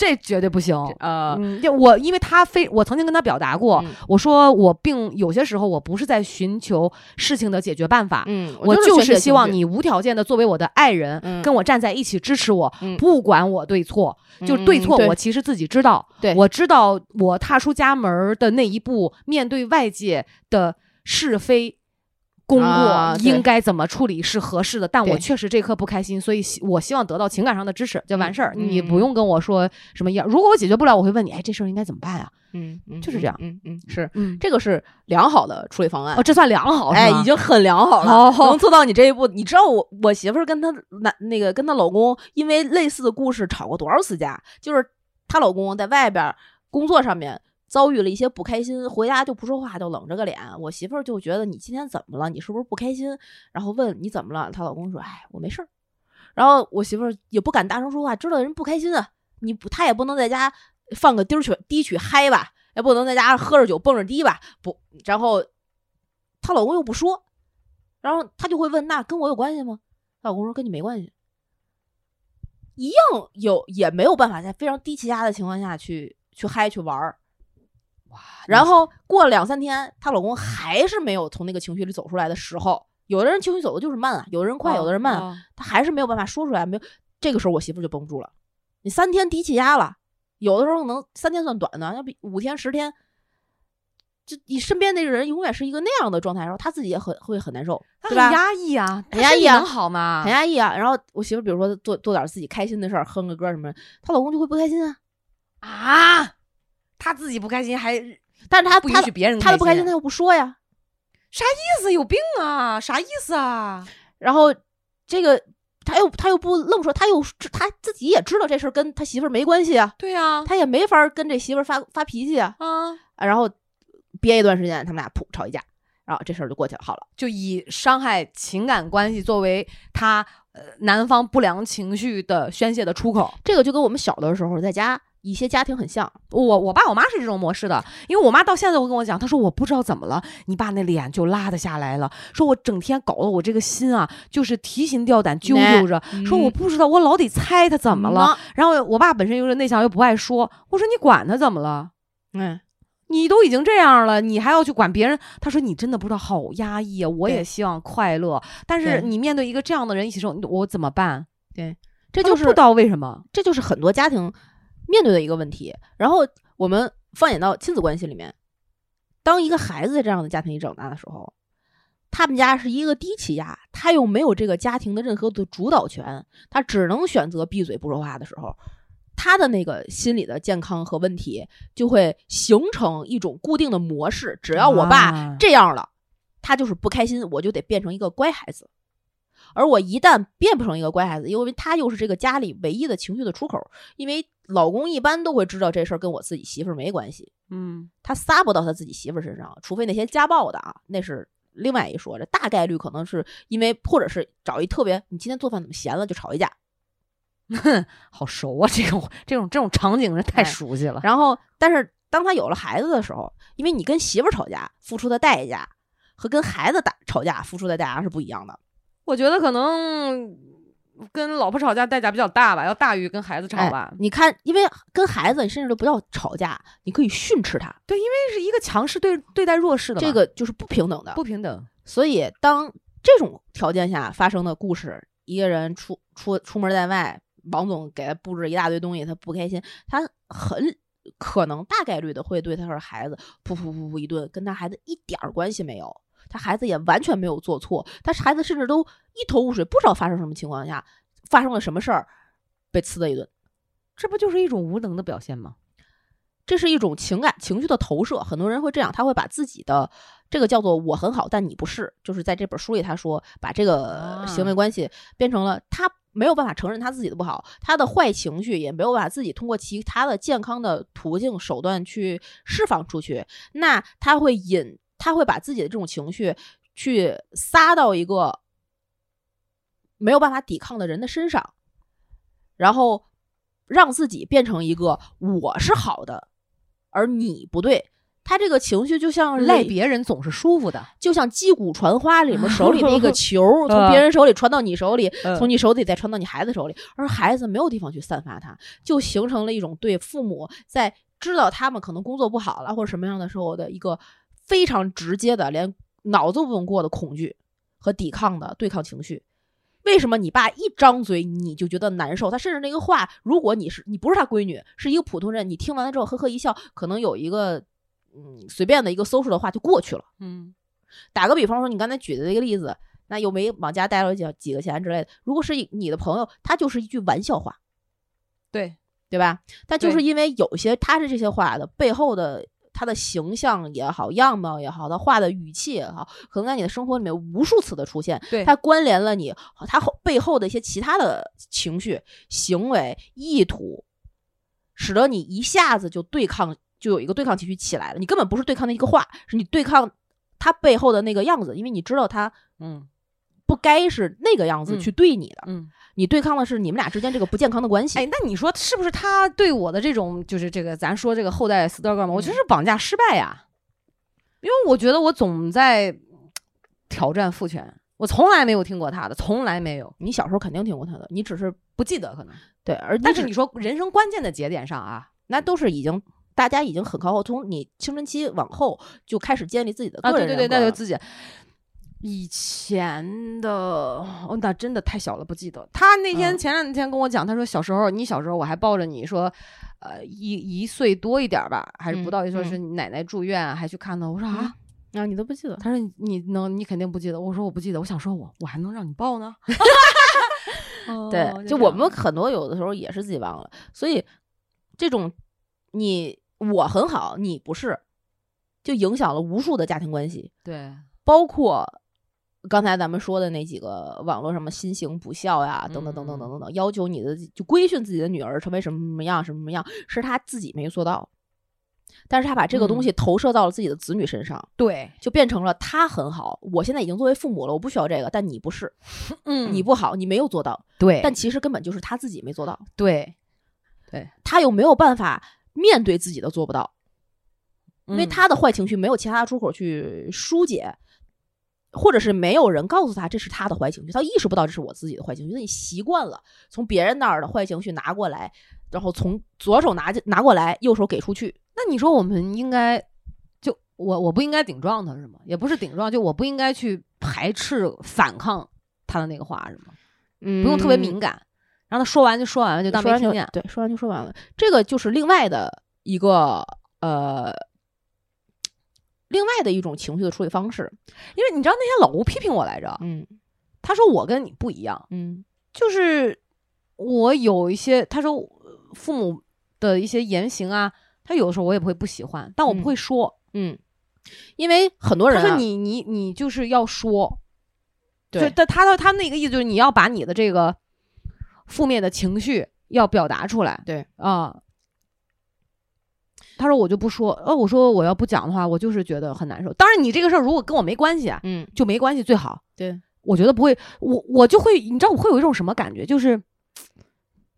这绝对不行呃！我，因为他非我曾经跟他表达过，我说我并有些时候我不是在寻求事情的解决办法，嗯，我就是希望你无条件的作为我的爱人，跟我站在一起支持我，不管我对错，就对错我其实自己知道，对我知道我踏出家门的那一步，面对外界的是非。功过应该怎么处理是合适的，但我确实这刻不开心，所以我希望得到情感上的支持就完事儿。你不用跟我说什么样，如果我解决不了，我会问你，哎，这事儿应该怎么办啊？嗯，就是这样。嗯嗯，是，这个是良好的处理方案。哦，这算良好，哎，已经很良好了，能做到你这一步。你知道我我媳妇儿跟她男那个跟她老公因为类似的故事吵过多少次架？就是她老公在外边工作上面。遭遇了一些不开心，回家就不说话，就冷着个脸。我媳妇儿就觉得你今天怎么了？你是不是不开心？然后问你怎么了？她老公说：“哎，我没事儿。”然后我媳妇儿也不敢大声说话，知道人不开心啊。你不，她也不能在家放个低曲低曲嗨吧，也不能在家喝着酒蹦着迪吧。不，然后她老公又不说，然后她就会问：“那跟我有关系吗？”她老公说：“跟你没关系。”一样有也没有办法在非常低气压的情况下去去嗨去玩儿。哇！然后过了两三天，她老公还是没有从那个情绪里走出来的时候，有的人情绪走的就是慢啊，有的人快，有的人慢，他还是没有办法说出来。没有这个时候，我媳妇就绷不住了。你三天低气压了，有的时候能三天算短的，要比五天十天，就你身边那个人永远是一个那样的状态，然后他自己也很会很难受，对吧？压抑啊，很压抑啊，能好吗？很压抑啊。然后我媳妇比如说做做点自己开心的事儿，哼个歌什么，她老公就会不开心啊啊。他自己不开心，还但是他不允许别人他的不开心，他又不说呀，啥意思？有病啊？啥意思啊？然后这个他又他又不愣说，他又他自己也知道这事儿跟他媳妇儿没关系啊。对呀，他也没法跟这媳妇儿发发脾气啊。啊，然后憋一段时间，他们俩噗吵一架，然后这事儿就过去了，好了，就以伤害情感关系作为他呃男方不良情绪的宣泄的出口。这个就跟我们小的时候在家。一些家庭很像我，我爸我妈是这种模式的，因为我妈到现在都跟我讲，她说我不知道怎么了，你爸那脸就拉得下来了，说我整天搞得我这个心啊，就是提心吊胆，揪揪着，说我不知道，我老得猜他怎么了。然后我爸本身又是内向，又不爱说，我说你管他怎么了？嗯，你都已经这样了，你还要去管别人？他说你真的不知道，好压抑啊！我也希望快乐，但是你面对一个这样的人一起生活，我怎么办？对，这就是不知道为什么，这就是很多家庭。面对的一个问题，然后我们放眼到亲子关系里面，当一个孩子在这样的家庭里长大的时候，他们家是一个低气压，他又没有这个家庭的任何的主导权，他只能选择闭嘴不说话的时候，他的那个心理的健康和问题就会形成一种固定的模式。只要我爸这样了，他就是不开心，我就得变成一个乖孩子。而我一旦变不成一个乖孩子，因为他又是这个家里唯一的情绪的出口，因为老公一般都会知道这事儿跟我自己媳妇儿没关系，嗯他撒不到他自己媳妇儿身上，除非那些家暴的啊，那是另外一说。这大概率可能是因为，或者是找一特别，你今天做饭怎么咸了就吵一架，哼好熟啊，这种这种这种场景是太哎熟悉了。然后，但是当他有了孩子的时候，因为你跟媳妇儿吵架付出的代价和跟孩子打吵架付出的代价是不一样的。我觉得可能跟老婆吵架代价比较大吧，要大于跟孩子吵哎吧。你看，因为跟孩子，你甚至都不要吵架，你可以训斥他，对，因为是一个强势对对待弱势的，这个就是不平等的。不平等。所以，当这种条件下发生的故事，一个人出出出门在外，王总给他布置一大堆东西，他不开心，他很可能大概率的会对他的孩子噗噗噗噗一顿，跟他孩子一点儿关系没有，他孩子也完全没有做错，他孩子甚至都一头雾水，不知道发生什么情况下发生了什么事儿，被呲的一顿。这不就是一种无能的表现吗？这是一种情感情绪的投射，很多人会这样，他会把自己的这个叫做“我很好，但你不是”，就是在这本书里他说，把这个啊行为关系变成了他没有办法承认他自己的不好，他的坏情绪也没有办法自己通过其他的健康的途径手段去释放出去，那他会引，他会把自己的这种情绪去撒到一个没有办法抵抗的人的身上，然后让自己变成一个我是好的，而你不对。他这个情绪就像赖别人总是舒服的，就像击鼓传花里面手里那个 球，从别人手里传到你手里，从你手里再传到你孩子手里，而孩子没有地方去散发它，就形成了一种对父母在知道他们可能工作不好了或者什么样的时候的一个非常直接的，连脑子都不用过的恐惧和抵抗的对抗情绪。为什么你爸一张嘴你就觉得难受？他甚至那个话，如果你是你不是他闺女，是一个普通人，你听完了之后呵呵一笑，可能有一个嗯随便的一个搜索的话就过去了。嗯，打个比方说，你刚才举的这个例子，那又没往家带了几几个钱之类的。如果是你的朋友，他就是一句玩笑话，对，对吧？但就是因为有些他是这些话的背后的他的形象也好，样貌也好，他画的语气也好，可能在你的生活里面无数次的出现，对它关联了你他后背后的一些其他的情绪、行为、意图，使得你一下子就对抗，就有一个对抗情绪起来了。你根本不是对抗那一个话，是你对抗他背后的那个样子，因为你知道他嗯不该是那个样子嗯去对你的，嗯。你对抗的是你们俩之间这个不健康的关系。哎，那你说是不是他对我的这种，就是这个咱说这个后代斯德哥尔摩，我觉得是绑架失败呀，因为我觉得我总在挑战父权，我从来没有听过他的，从来没有，你小时候肯定听过他的，你只是不记得可能。对，而但是你说人生关键的节点上啊，那都是已经大家已经很靠后，从你青春期往后就开始建立自己的啊，个对对对，人人格了那就自己。以前的哦，那真的太小了，不记得。他那天嗯前两天跟我讲，他说小时候，你小时候我还抱着你说，呃，一一岁多一点儿吧，还是不嗯到一岁，嗯是你奶奶住院还去看他。我说啊，啊，你都不记得。他说你你能你肯定不记得。我说我不记得，我想说我我还能让你抱呢。对，就我们很多有的时候也是自己忘了，所以这种你我很好，你不是，就影响了无数的家庭关系，对包括刚才咱们说的那几个网络什么新型不孝呀，等等等等等等等，要求你的就规训自己的女儿成为什么什么样什么什么样，是他自己没做到，但是他把这个东西投射到了自己的子女身上，对，就变成了他很好，我现在已经作为父母了，我不需要这个，但你不是，嗯你不好，你没有做到，对，但其实根本就是他自己没做到。对，对。他又没有办法面对自己的做不到，因为嗯他的坏情绪没有其他的出口去疏解，或者是没有人告诉他这是他的坏情绪，他意识不到这是我自己的坏情绪，那你习惯了从别人那儿的坏情绪拿过来，然后从左手拿进拿过来，右手给出去，那你说我们应该就我我不应该顶撞他是吗？也不是顶撞，就我不应该去排斥反抗他的那个话是吗？嗯不用特别敏感，让他说完就说完了，就当没听见。对，说完就说完了。这个就是另外的一个呃，另外的一种情绪的处理方式。因为你知道那天老吴批评我来着，嗯他说我跟你不一样，嗯就是我有一些，他说呃父母的一些言行啊，他有的时候我也不会不喜欢，但我不嗯会说。嗯，因为很多人、啊、他说你你你就是要说，对但他他他那个意思就是你要把你的这个负面的情绪要表达出来。对啊。他说我就不说，呃，我说我要不讲的话，我就是觉得很难受。当然，你这个事儿如果跟我没关系啊，嗯，就没关系最好。对，我觉得不会，我我就会，你知道我会有一种什么感觉，就是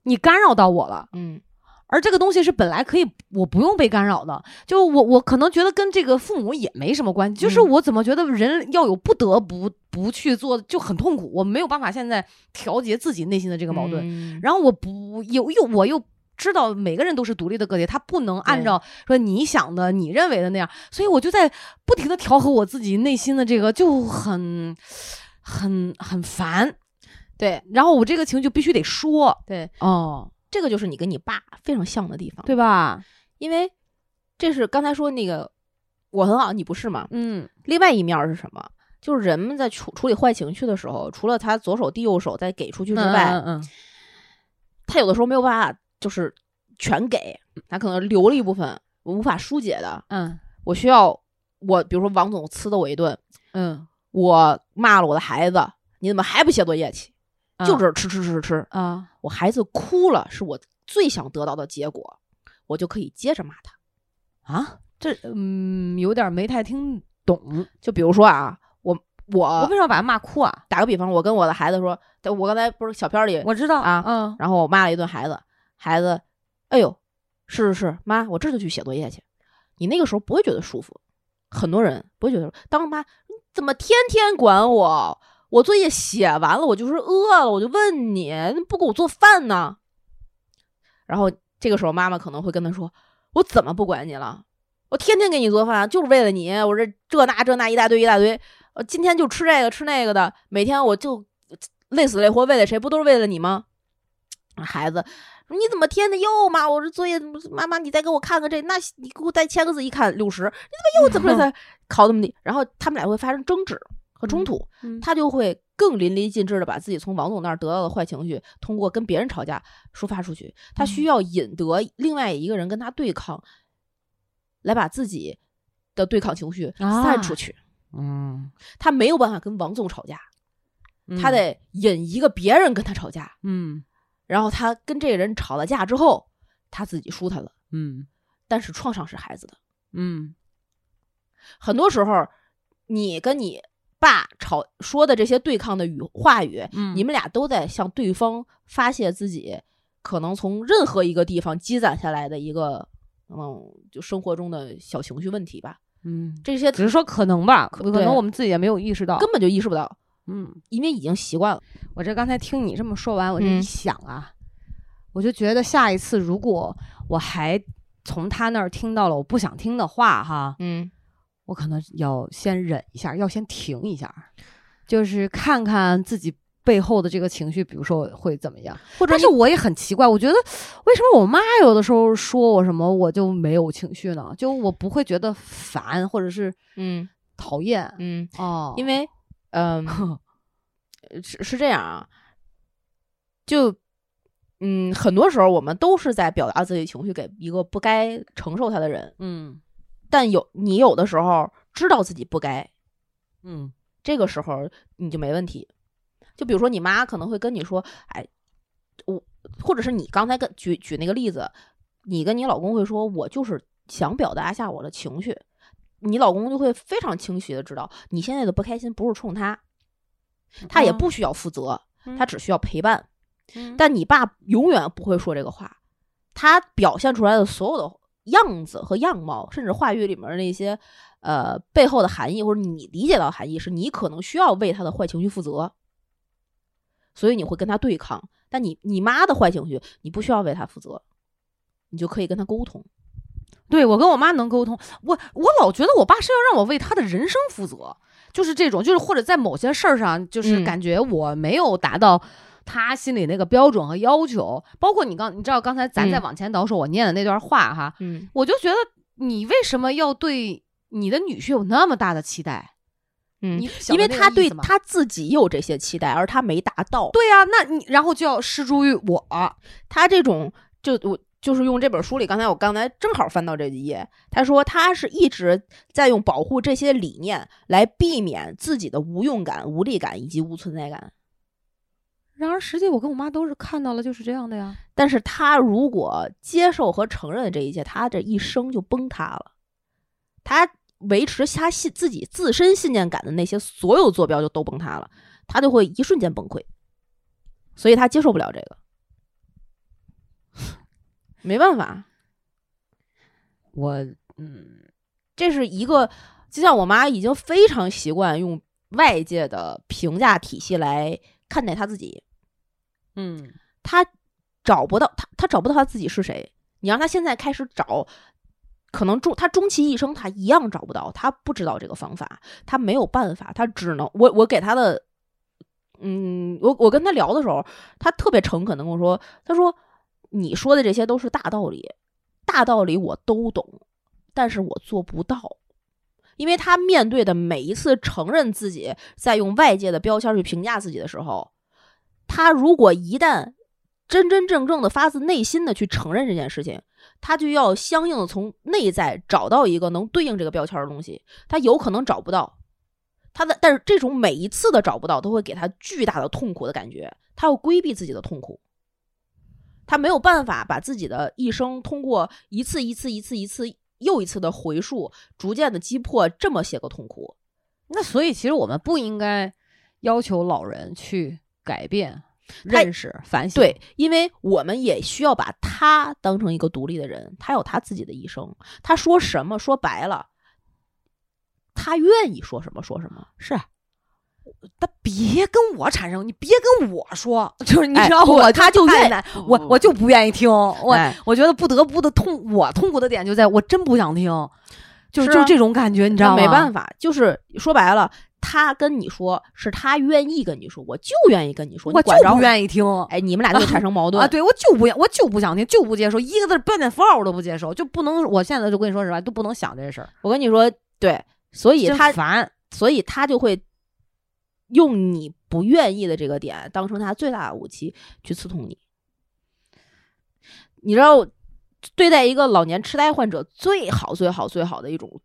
你干扰到我了，嗯而这个东西是本来可以我不用被干扰的，就我我可能觉得跟这个父母也没什么关系，就是嗯我怎么觉得人要有不得不不去做，就很痛苦，我没有办法现在调节自己内心的这这个矛盾，盾然后我不又又我又。知道每个人都是独立的个体，他不能按照说你想的、你认为的那样，所以我就在不停的调和我自己内心的这个，就很、很、很烦。对。然后我这个情绪必须得说，对，哦，这个就是你跟你爸非常像的地方，对吧？因为这是刚才说那个我很好，你不是吗？嗯。另外一面儿是什么？就是人们在处处理坏情绪的时候，除了他左手递右手再给出去之外，嗯嗯。他有的时候没有办法就是全给，他可能留了一部分我无法疏解的，嗯我需要我比如说王总呲的我一顿，嗯我骂了我的孩子，你怎么还不写作业去？嗯，就是吃吃吃吃，啊我孩子哭了，是我最想得到的结果，我就可以接着骂他。啊，这嗯有点没太听懂。就比如说啊，我我我为什么把他骂哭啊？打个比方，我跟我的孩子说，我刚才不是小片儿里，我知道啊嗯然后我骂了一顿孩子，孩子，哎呦，是是是，妈，我这就去写作业去。你那个时候不会觉得舒服，很多人不会觉得，当妈你怎么天天管我？我作业写完了，我就是饿了，我就问你，你不给我做饭呢？然后这个时候妈妈可能会跟他说：“我怎么不管你了？我天天给你做饭，就是为了你。我这这那这那一大堆一大堆，呃，今天就吃这个吃那个的，每天我就累死累活为了谁？不都是为了你吗？”孩子，你怎么天天又骂我这作业？妈妈，你再给我看看这，那你给我再签个字，一看六十，你怎么又怎么了？才考那么低？然后他们俩会发生争执和冲突，嗯他就会更淋漓尽致的把自己从王总那儿得到的坏情绪，通过跟别人吵架抒发出去。他需要引得另外一个人跟他对抗，来把自己的对抗情绪啊散出去。嗯，他没有办法跟王总吵架，他嗯得引一个别人跟他吵架。嗯然后他跟这个人吵了架之后，他自己舒坦了，嗯但是创伤是孩子的。嗯很多时候，你跟你爸吵说的这些对抗的语话语，嗯你们俩都在向对方发泄自己可能从任何一个地方积攒下来的一个，嗯，就生活中的小情绪问题吧。嗯，这些只是说可能吧，可对能我们自己也没有意识到。根本就意识不到，嗯，因为已经习惯了。我这刚才听你这么说完，我这一嗯想啊，我就觉得下一次如果我还从他那儿听到了我不想听的话，哈，嗯，我可能要先忍一下，要先停一下，就是看看自己背后的这个情绪，比如说会怎么样。或者但是我也很奇怪，我觉得为什么我妈有的时候说我什么，我就没有情绪呢？就我不会觉得烦或者是嗯讨厌嗯，哦，因为嗯。是是这样啊，就嗯，很多时候我们都是在表达自己情绪给一个不该承受他的人，嗯但有你有的时候知道自己不该，嗯这个时候你就没问题。就比如说你妈可能会跟你说，哎，我或者是你刚才跟举举那个例子，你跟你老公会说，我就是想表达一下我的情绪，你老公就会非常清晰的知道你现在的不开心不是冲他，他也嗯不需要负责，嗯他只需要陪伴。嗯但你爸永远不会说这个话，他表现出来的所有的样子和样貌，甚至话语里面那些呃背后的含义，或者你理解到的含义，是你可能需要为他的坏情绪负责，所以你会跟他对抗。但你你妈的坏情绪，你不需要为他负责，你就可以跟他沟通。对我跟我妈能沟通，我我老觉得我爸是要让我为他的人生负责，就是这种，就是或者在某些事儿上，就是嗯感觉我没有达到他心里那个标准和要求。包括你刚，你知道刚才咱再嗯往前倒数，我念的那段话哈，嗯我就觉得你为什么要对你的女婿有那么大的期待？嗯因为他对他自己有这些期待，而他没达到。对呀、那你然后就要施诸于我，他这种就我就是用这本书里，刚才我刚才正好翻到这几页，他说他是一直在用保护这些理念来避免自己的无用感、无力感以及无存在感。然而，实际我跟我妈都是看到了，就是这样的呀。但是他如果接受和承认这一切，他这一生就崩塌了。他维持他信自己自身信念感的那些所有坐标就都崩塌了，他就会一瞬间崩溃。所以他接受不了这个，没办法。我嗯，这是一个，就像我妈已经非常习惯用外界的评价体系来看待他自己。嗯，他找不到他，他找不到他自己是谁。你让他现在开始找，可能终他终其一生，他一样找不到。他不知道这个方法，他没有办法，他只能我我给他的，嗯，我我跟他聊的时候，他特别诚恳的跟我说，他说你说的这些都是大道理，大道理我都懂，但是我做不到。因为他面对的每一次承认自己在用外界的标签去评价自己的时候。他如果一旦真真正正的发自内心的去承认这件事情，他就要相应的从内在找到一个能对应这个标签的东西。他有可能找不到，他的但是这种每一次的找不到都会给他巨大的痛苦的感觉。他要规避自己的痛苦，他没有办法把自己的一生通过一次一次一次一次又一次的回溯，逐渐的击破这么些个痛苦。那所以其实我们不应该要求老人去。改变、认识、反省，对，因为我们也需要把他当成一个独立的人，他有他自己的一生，他说什么说白了，他愿意说什么说什么，是，他别跟我产生，你别跟我说，就是你知道我他就愿意，我我就不愿意听，我我觉得不得不的痛，我痛苦的点就在我真不想听，就是就这种感觉，你知道吗？没办法，就是说白了。他跟你说是他愿意跟你说，我就愿意跟你说，我就不愿意听。哎，你们俩就会产生矛盾啊！对，我就不愿，我就不想听，就不接受，一个字标点符号我都不接受，就不能。我现在就跟你说实话，都不能想这事儿。我跟你说，对，所以他烦，所以他就会用你不愿意的这个点当成他最大的武器去刺痛你。你知道，对待一个老年痴呆患者最好、最好、最好的一种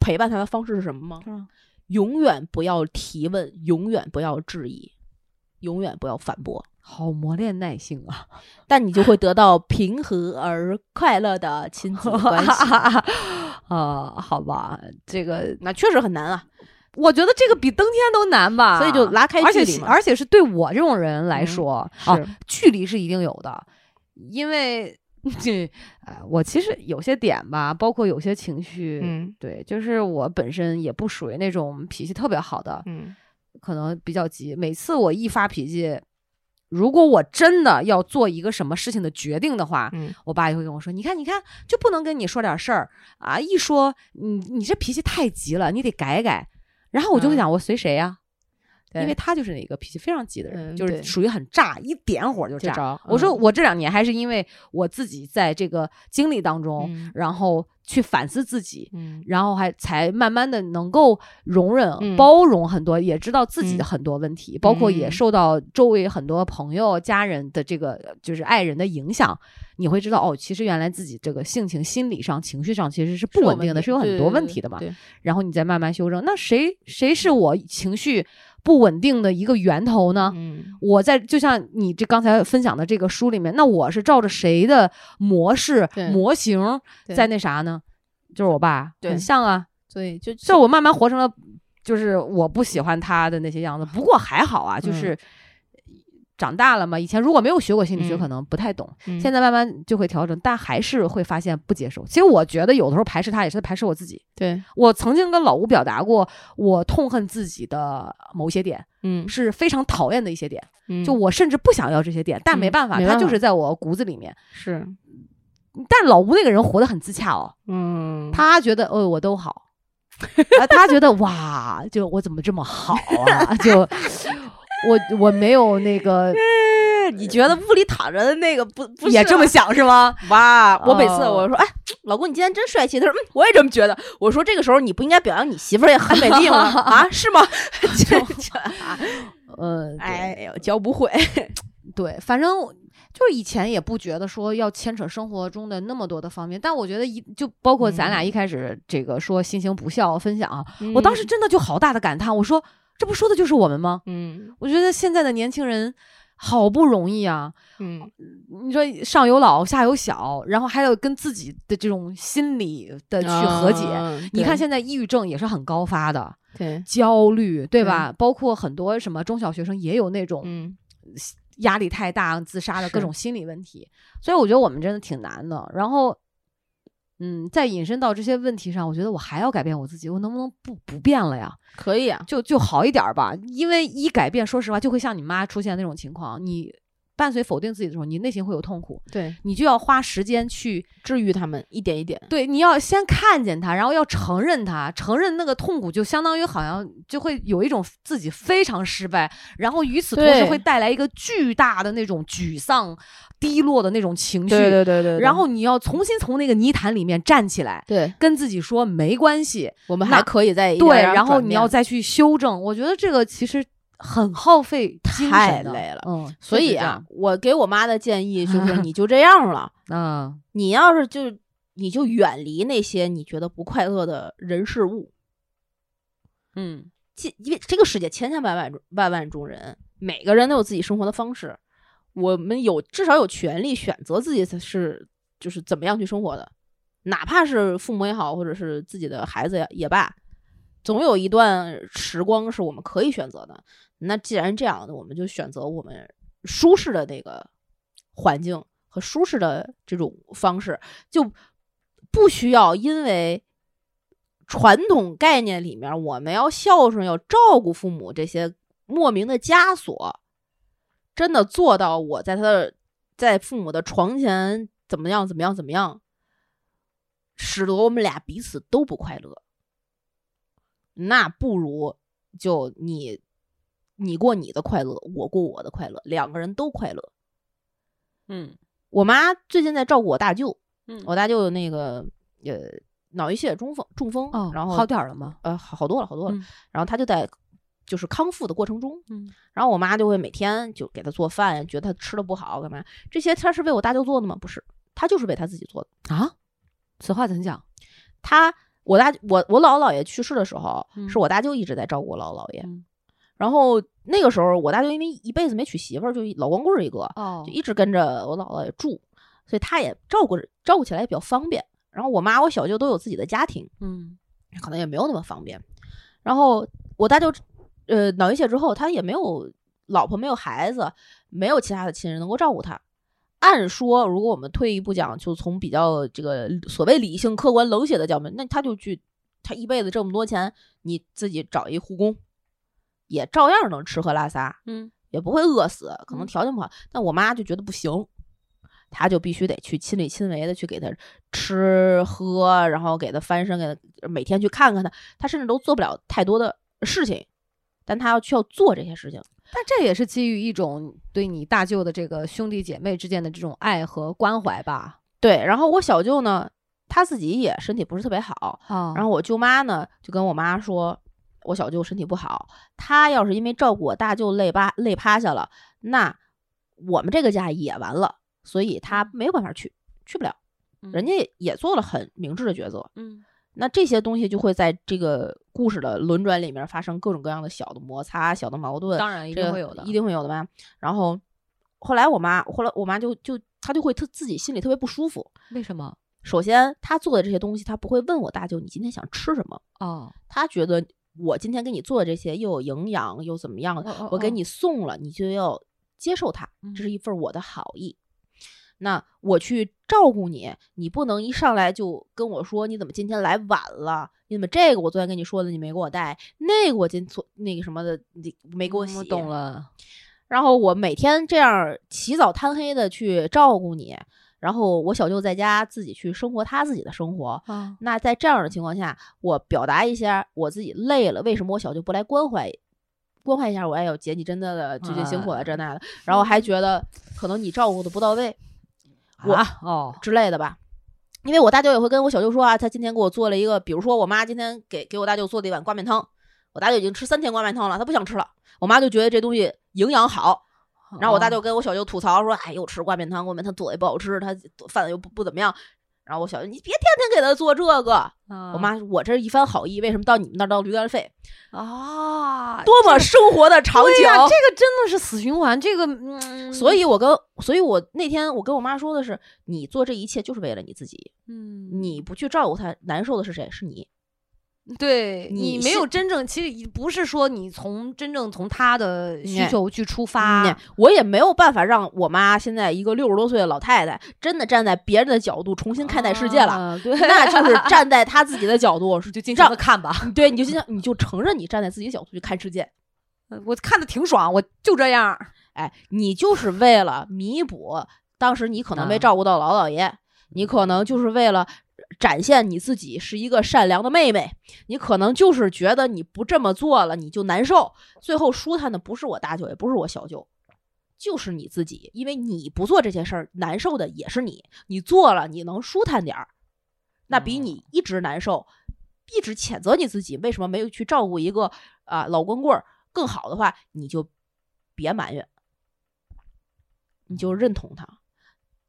陪伴他的方式是什么吗？永远不要提问，永远不要质疑，永远不要反驳，好磨练耐性啊！但你就会得到平和而快乐的亲子关系 啊！好吧，这个那确实很难啊！我觉得这个比登天都难吧，所以就拉开距离而且是对我这种人来说啊，距离是一定有的，因为。这，呃，我其实有些点吧，包括有些情绪，嗯，对，就是我本身也不属于那种脾气特别好的，嗯，可能比较急。每次我一发脾气，如果我真的要做一个什么事情的决定的话，嗯，我爸就会跟我说：“你看，你看，就不能跟你说点事儿啊？一说你你这脾气太急了，你得改改。”然后我就会想，我随谁呀？因为他就是那个脾气非常急的人，就是属于很炸，一点火就炸。我说我这两年还是因为我自己在这个经历当中，然后去反思自己，然后还才慢慢的能够容忍、包容很多，也知道自己的很多问题，包括也受到周围很多朋友、家人的这个就是爱人的影响。你会知道哦，其实原来自己这个性情、心理上、情绪上其实是不稳定的，是有很多问题的嘛。然后你再慢慢修正。那谁谁是我情绪？不稳定的一个源头呢？嗯，我在就像你这刚才分享的这个书里面，那我是照着谁的模式模型在那啥呢？就是我爸，很像啊。所以就就我慢慢活成了，就是我不喜欢他的那些样子。不过还好啊，就是。长大了嘛？以前如果没有学过心理学，可能不太懂。现在慢慢就会调整，但还是会发现不接受。其实我觉得有的时候排斥他，也是在排斥我自己。对我曾经跟老吴表达过，我痛恨自己的某些点，嗯，是非常讨厌的一些点。就我甚至不想要这些点，但没办法，他就是在我骨子里面。是，但老吴那个人活得很自洽哦。嗯，他觉得哦，我都好，他觉得哇，就我怎么这么好啊？就。我我没有那个，你觉得屋里躺着的那个不不也这么想是吗？哇！我每次我说，哎，老公你今天真帅气。他说，嗯，我也这么觉得。我说这个时候你不应该表扬你媳妇儿也很美丽吗？啊，是吗？就，嗯，哎呦，教不会。对，反正就是以前也不觉得说要牵扯生活中的那么多的方面，但我觉得一就包括咱俩一开始这个说新型不笑分享啊，我当时真的就好大的感叹，我说这不说的就是我们吗？嗯我觉得现在的年轻人好不容易啊，嗯你说上有老下有小，然后还要跟自己的这种心理的去和解。嗯你看现在抑郁症也是很高发的，对，焦虑对吧？包括很多什么中小学生也有那种嗯压力太大自杀的各种心理问题，所以我觉得我们真的挺难的。然后，嗯，在引申到这些问题上，我觉得我还要改变我自己，我能不能不不变了呀？可以啊，就就好一点儿吧，因为一改变，说实话，就会像你妈出现那种情况，你伴随否定自己的时候，你内心会有痛苦，对，你就要花时间去治愈他们一点一点。对，你要先看见它，然后要承认它，承认那个痛苦，就相当于好像就会有一种自己非常失败，然后与此同时会带来一个巨大的那种沮丧、低落的那种情绪，对对对对，然后你要重新从那个泥潭里面站起来，对跟自己说没关系，我们还可以再对，然后你要再去修正。我觉得这个其实很耗费精神的太累了嗯，所以啊我给我妈的建议就是，你就这样了。嗯你要是就你就远离那些你觉得不快乐的人事物。嗯这因为这个世界千千万万万万种人，每个人都有自己生活的方式，我们有至少有权利选择自己是就是怎么样去生活的，哪怕是父母也好，或者是自己的孩子也也罢，总有一段时光是我们可以选择的。那既然这样，我们就选择我们舒适的那个环境和舒适的这种方式，就不需要因为传统概念里面我们要孝顺、要照顾父母这些莫名的枷锁，真的做到我在他的在父母的床前怎么样怎么样怎么样，使得我们俩彼此都不快乐。那不如就你你过你的快乐，我过我的快乐，两个人都快乐。嗯我妈最近在照顾我大舅，嗯我大舅那个呃脑溢血中风中风，哦，然后好点儿了吗？呃好好多了好多了，嗯然后他就在就是康复的过程中，嗯然后我妈就会每天就给他做饭，觉得他吃的不好干嘛？这些他是为我大舅做的吗？不是，他就是为他自己做的。啊，此话怎讲？他我大我我姥姥姥爷去世的时候，嗯是我大舅一直在照顾我姥姥姥爷。嗯然后那个时候我大舅因为一辈子没娶媳妇儿，就老光棍儿一个，哦就一直跟着我姥姥也住，所以他也照顾照顾起来也比较方便。然后我妈我小舅都有自己的家庭，嗯可能也没有那么方便。然后我大舅呃脑溢血之后，他也没有老婆，没有孩子，没有其他的亲人能够照顾他。按说，如果我们退一步讲，就从比较这个所谓理性、客观、冷血的角度，那他就去，他一辈子这么多钱，你自己找一护工，也照样能吃喝拉撒，嗯也不会饿死，可能嗯条件不好。但我妈就觉得不行，她就必须得去亲力亲为的去给她吃喝，然后给她翻身，给她每天去看看她。她甚至都做不了太多的事情，但她要需要做这些事情。但这也是基于一种对你大舅的这个兄弟姐妹之间的这种爱和关怀吧？对，然后我小舅呢，他自己也身体不是特别好，啊然后我舅妈呢就跟我妈说，我小舅身体不好，他要是因为照顾我大舅累趴累趴下了，那我们这个家也完了，所以他没有办法去，去不了。人家也也做了很明智的抉择。嗯那这些东西就会在这个故事的轮转里面发生各种各样的小的摩擦、小的矛盾，当然一这个定会有的，一定会有的吧。然后后来我妈，后来我妈就就她就会特自己心里特别不舒服。为什么？首先，她做的这些东西，她不会问我大舅你今天想吃什么，哦，她觉得我今天给你做的这些又有营养又怎么样，哦我给你送了，你就要接受它，这是嗯一份我的好意。那我去照顾你，你不能一上来就跟我说你怎么今天来晚了？你怎么这个我昨天跟你说的你没给我带，那个我今昨那个什么的你没给我洗。嗯我懂了。然后我每天这样起早贪黑的去照顾你，然后我小舅在家自己去生活他自己的生活。啊，那在这样的情况下，我表达一下我自己累了，为什么我小舅不来关怀关怀一下我？哎呦，姐你真的最近辛苦了，啊这那的。然后还觉得可能你照顾的不到位我啊哦，之类的吧。因为我大舅也会跟我小舅说啊，他今天给我做了一个，比如说我妈今天给给我大舅做了一碗挂面汤，我大舅已经吃三天挂面汤了，他不想吃了，我妈就觉得这东西营养好，然后我大哦舅跟我小舅吐槽说：“哎，又吃挂面汤，挂面汤做的也不好吃，他饭又不不怎么样。”然后我小舅，你别天天给他做这个。我我妈，我这一番好意，为什么到你们那儿当驴肝肺？啊，多么生活的场景！这个真的是死循环。这个，嗯，所以我跟，所以我那天我跟我妈说的是，你做这一切就是为了你自己，嗯，你不去照顾他，难受的是谁？是你。对你你没有真正，其实不是说你从真正从他的需嗯求去出嗯发，我也没有办法让我妈现在一个六十多岁的老太太，真的站在别人的角度重新看待世界了。啊 对，那就是站在她自己的角度，就经常的看吧。对，你就想你就承认你站在自己的角度去看世界。我看的挺爽，我就这样。哎，你就是为了弥补当时你可能没啊照顾到老姥爷，你可能就是为了展现你自己是一个善良的妹妹，你可能就是觉得你不这么做了你就难受，最后舒坦的不是我大舅，也不是我小舅。就是你自己，因为你不做这些事儿，难受的也是你。你做了，你能舒坦点儿，那比你一直难受，一直谴责你自己为什么没有去照顾一个啊、老光棍儿更好的话，你就别埋怨，你就认同他，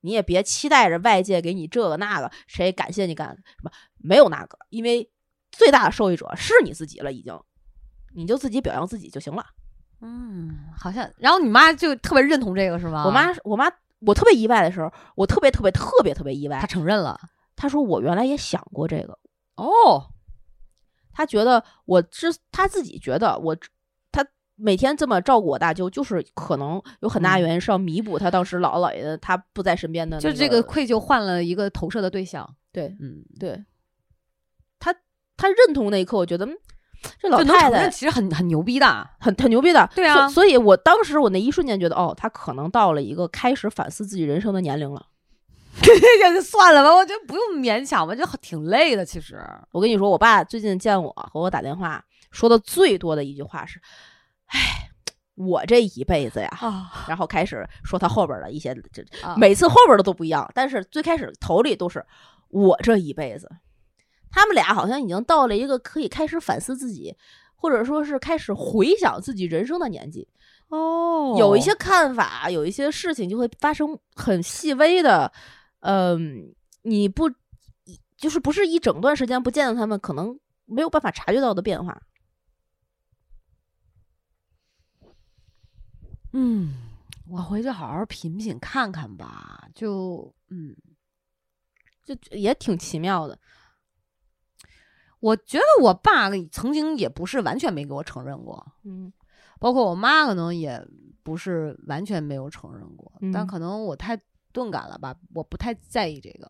你也别期待着外界给你这个那个，谁感谢你干什么？没有那个，因为最大的受益者是你自己了，已经，你就自己表扬自己就行了。嗯，好像，然后你妈就特别认同这个是吗？我妈，我妈，我特别意外的时候，我特别特别特别特别意外她，承认了。她说我原来也想过这个，哦，她觉得我之，她自己觉得我，她每天这么照顾我大舅，就是可能有很大嗯原因是要弥补他当时姥姥姥爷的她不在身边的、那就这个愧疚换了一个投射的对象。对嗯，对，他他认同那一刻，我觉得。嗯这老太太其实很很牛逼的。很很牛逼的，对啊所所以我当时我那一瞬间觉得，哦，他可能到了一个开始反思自己人生的年龄了。也就算了吧，我觉得不用勉强吧，就挺累的。其实，我跟你说，我爸最近见我和我打电话说的最多的一句话是：“哎，我这一辈子呀。”啊，然后开始说他后边的一些，这啊每次后边的都不一样，但是最开始头里都是我这一辈子。他们俩好像已经到了一个可以开始反思自己，或者说是开始回想自己人生的年纪。哦有一些看法，有一些事情就会发生很细微的，嗯，你不就是不是一整段时间不见到他们，可能没有办法察觉到的变化。嗯，我回去好好品品看看吧。就嗯，就也挺奇妙的。我觉得我爸曾经也不是完全没给我承认过，嗯包括我妈可能也不是完全没有承认过，但嗯可能我太钝感了吧，我不太在意这个。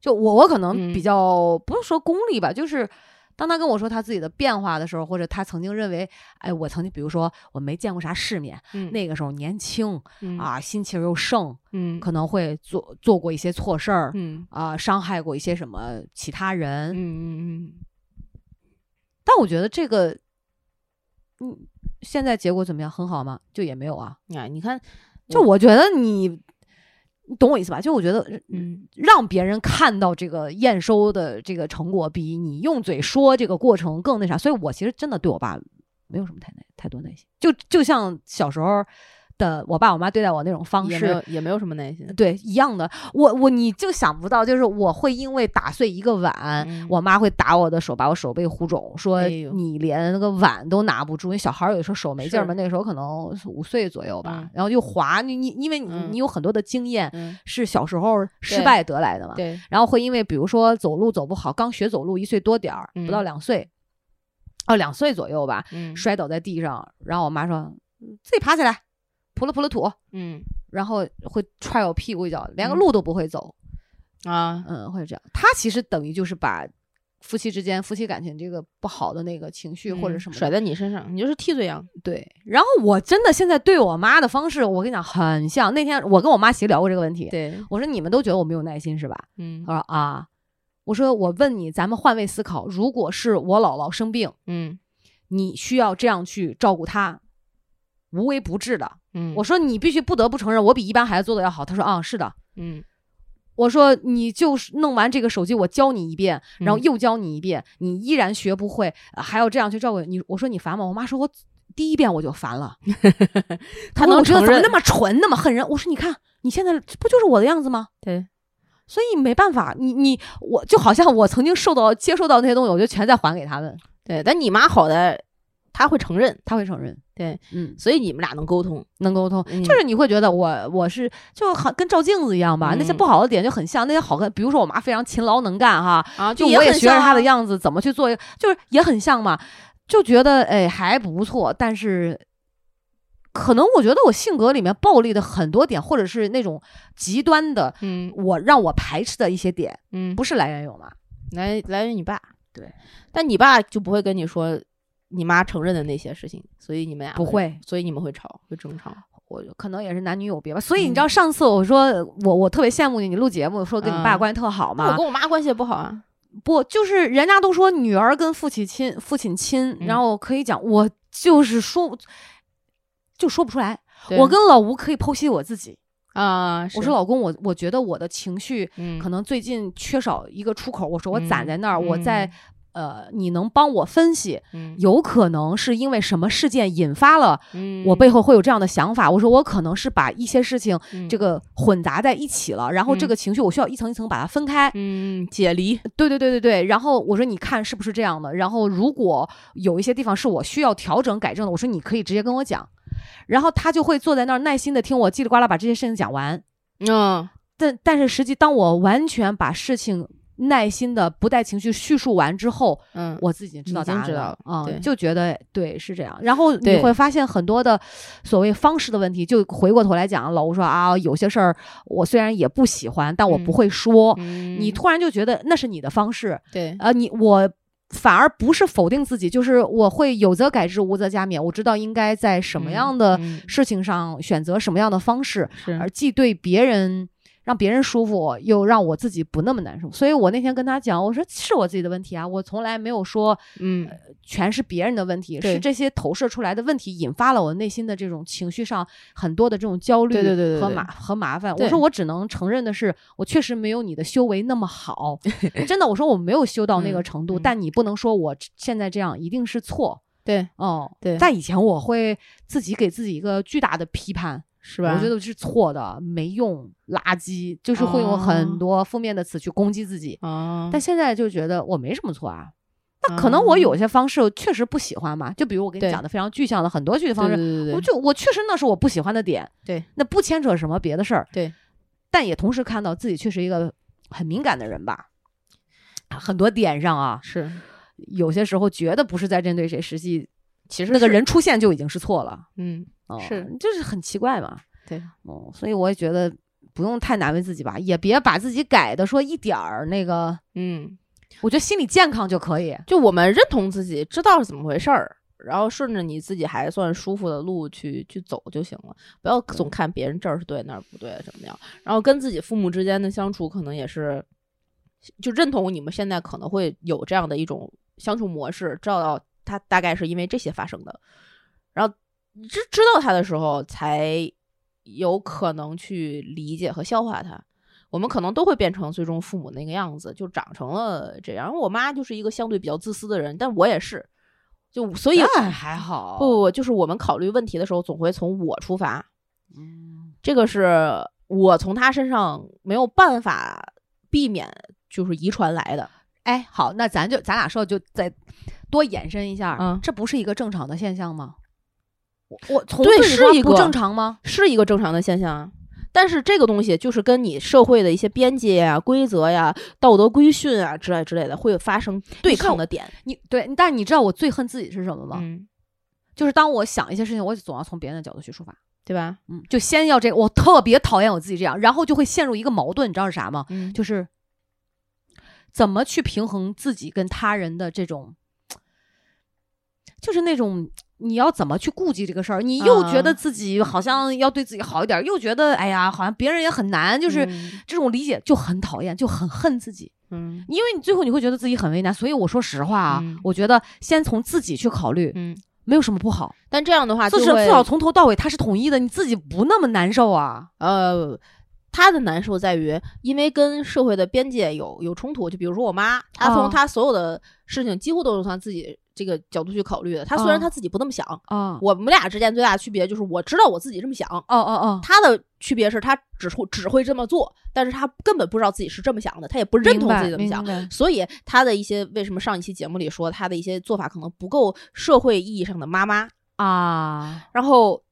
就我我可能比嗯较、不是说功利吧，就是当他跟我说他自己的变化的时候，或者他曾经认为，哎，我曾经比如说我没见过啥世面，嗯那个时候年轻嗯啊，心气儿又盛，嗯可能会做做过一些错事儿嗯啊，伤害过一些什么其他人。嗯嗯但我觉得这个，嗯，现在结果怎么样？很好吗？就也没有啊。嗯，哎，你看，就我觉得你，你懂我意思吧？就我觉得，嗯让别人看到这个验收的这个成果，比你用嘴说这个过程更那啥。所以我其实真的对我爸没有什么太耐太多耐心，就就像小时候的我爸我妈对待我那种方也没式。有也没有什么耐心。对，一样的，我我你就想不到，就是我会因为打碎一个碗，嗯我妈会打我的手，把我手背糊肿，说你连那个碗都拿不住。因为小孩儿有时候手没劲儿嘛，那个时候可能五岁左右吧，嗯然后就滑，你你因为你、嗯你有很多的经验嗯，是小时候失败得来的嘛，对，然后会因为比如说走路走不好，刚学走路一岁多点儿，不到嗯两岁，哦两岁左右吧，嗯摔倒在地上，然后我妈说自己爬起来，扑了扑了土，嗯然后会踹我屁股一脚，连个嗯路都不会走，啊，嗯，会这样。他其实等于就是把夫妻之间、夫妻感情这个不好的那个情绪或者什么嗯甩在你身上，你就是替罪羊。对。然后我真的现在对我妈的方式，我跟你讲很像。那天我跟我妈其实聊过这个问题，对，我说你们都觉得我没有耐心是吧？嗯她说啊，我说我问你，咱们换位思考，如果是我姥姥生病，嗯你需要这样去照顾她，无微不至的。嗯，我说你必须不得不承认，我比一般孩子做的要好。他说啊，是的。嗯我说你就是弄完这个手机，我教你一遍，然后嗯又教你一遍，你依然学不会，呃还要这样去照顾你。我说你烦吗？我妈说我第一遍我就烦了，他能我觉得怎么那么蠢，那么恨人？我说你看你现在不就是我的样子吗？对，所以没办法，你你我就好像我曾经受到接受到那些东西，我就全在还给他们，对，但你妈好的，她会承认，他会承认，对，嗯，所以你们俩能沟通。能沟通，嗯就是你会觉得我我是就好跟照镜子一样吧，那些嗯不好的点就很像，那些好看，比如说我妈非常勤劳能干哈，啊，就我也学着她的样。样子怎么去做，就是也很像嘛，就觉得哎还不错，但是。可能我觉得我性格里面暴力的很多点，或者是那种极端的，嗯我让我排斥的一些点，嗯，不是来源于我妈。来来源于你爸。对，但你爸就不会跟你说你妈承认的那些事情，所以你们俩不会，所以你们会吵，会争吵。我可能也是男女有别吧，所以你嗯知道上次我说我我特别羡慕你，你录节目说跟你爸嗯。关系特好嘛那我，跟我妈关系也不好啊。不就是人家都说女儿跟父亲亲，父亲亲，嗯然后可以讲我就是说就说不出来，我跟老吴可以剖析我自己，啊，我说老公，我我觉得我的情绪嗯，可能最近缺少一个出口，我说我攒嗯在那儿，我嗯。在呃，你能帮我分析，嗯有可能是因为什么事件引发了嗯我背后会有这样的想法。我说我可能是把一些事情嗯这个混杂在一起了，然后这嗯个情绪我需要一层一层把它分开。嗯解离，对对对对对，然后我说你看是不是这样的？然后如果有一些地方是我需要调整改正的，我说你可以直接跟我讲。然后他就会坐在那儿耐心的听我叽里呱啦把这些事情讲完。嗯但但是实际当我完全把事情耐心的不带情绪叙述完之后，嗯，我自己知道答案知道了啊、对就觉得对是这样。然后你会发现很多的所谓方式的问题，就回过头来讲，老吴说啊，有些事儿我虽然也不喜欢，但我不嗯会说。嗯你突然就觉得那是你的方式，对呃，你我反而不是否定自己，就是我会有则改之，无则加勉。我知道应该在什么嗯样的嗯事情上选择什么样的方式，是而既对别人让别人舒服，又让我自己不那么难受。所以我那天跟他讲，我说是我自己的问题啊，我从来没有说嗯。全是别人的问题，是这些投射出来的问题引发了我内心的这种情绪上很多的这种焦虑和麻和麻烦。我说我只能承认的是，我确实没有你的修为那么好，真的，我说我没有修到那个嗯程度，嗯。但你不能说我现在这样一定是错。对。哦，对。在以前我会自己给自己一个巨大的批判，是吧？我觉得是错的，没用，垃圾，就是会用哦很多负面的词去攻击自己。啊，但现在就觉得我没什么错啊。那可能我有些方式确实不喜欢嘛，就比如我跟你讲的非常具象的很多具体方式，对对对对我就我确实那是我不喜欢的点，对那不牵扯什么别的事儿，对，但也同时看到自己确实一个很敏感的人吧，很多点上啊，是，有些时候觉得不是在针对谁，实际其实那个人出现就已经是错了，嗯哦是就是很奇怪嘛，对，哦，所以我也觉得不用太难为自己吧，也别把自己改的说一点儿那个，嗯，我觉得心理健康就可以。就我们认同自己，知道是怎么回事儿。然后顺着你自己还算舒服的路去去走就行了，不要总看别人这儿是对那儿不对怎么样。然后跟自己父母之间的相处，可能也是就认同你们现在可能会有这样的一种相处模式，知道他大概是因为这些发生的。然后知知道他的时候，才有可能去理解和消化他。我们可能都会变成最终父母那个样子，就长成了这样。我妈就是一个相对比较自私的人，但我也是，就所以那还好，不不，就是我们考虑问题的时候，总会从我出发。嗯，这个是我从他身上没有办法避免，就是遗传来的。哎，好，那咱就咱俩说就再多延伸一下，嗯这不是一个正常的现象吗？我我从对是一个正常吗？是一个正常的现象啊。但是这个东西就是跟你社会的一些边界呀、规则呀、道德规训啊之类之类的会发生对抗的点。你对，但你知道我最恨自己是什么吗？嗯，就是当我想一些事情，我总要从别人的角度去出发。对吧？嗯，就先要这个，我特别讨厌我自己这样，然后就会陷入一个矛盾，你知道是啥吗？嗯，就是怎么去平衡自己跟他人的这种，就是那种你要怎么去顾及这个事儿，你又觉得啊自己好像要对自己好一点，又觉得哎呀，好像别人也很难，就是嗯这种理解就很讨厌，就很恨自己。嗯因为你最后你会觉得自己很为难，所以我说实话啊，嗯我觉得先从自己去考虑，嗯。没有什么不好。但这样的话至少至少从头到尾它是统一的，你自己不那么难受啊。呃，他的难受在于，因为跟社会的边界有有冲突。就比如说我妈，她哦从她所有的事情几乎都是从她自己这个角度去考虑的。他虽然哦他自己不那么想，啊，我们俩之间最大的区别就是我知道我自己这么想，哦哦哦，他的区别是他只会只会这么做，但是他根本不知道自己是这么想的，他也不认同自己这么想。所以他的一些为什么上一期节目里说他的一些做法可能不够社会意义上的妈妈，啊，然后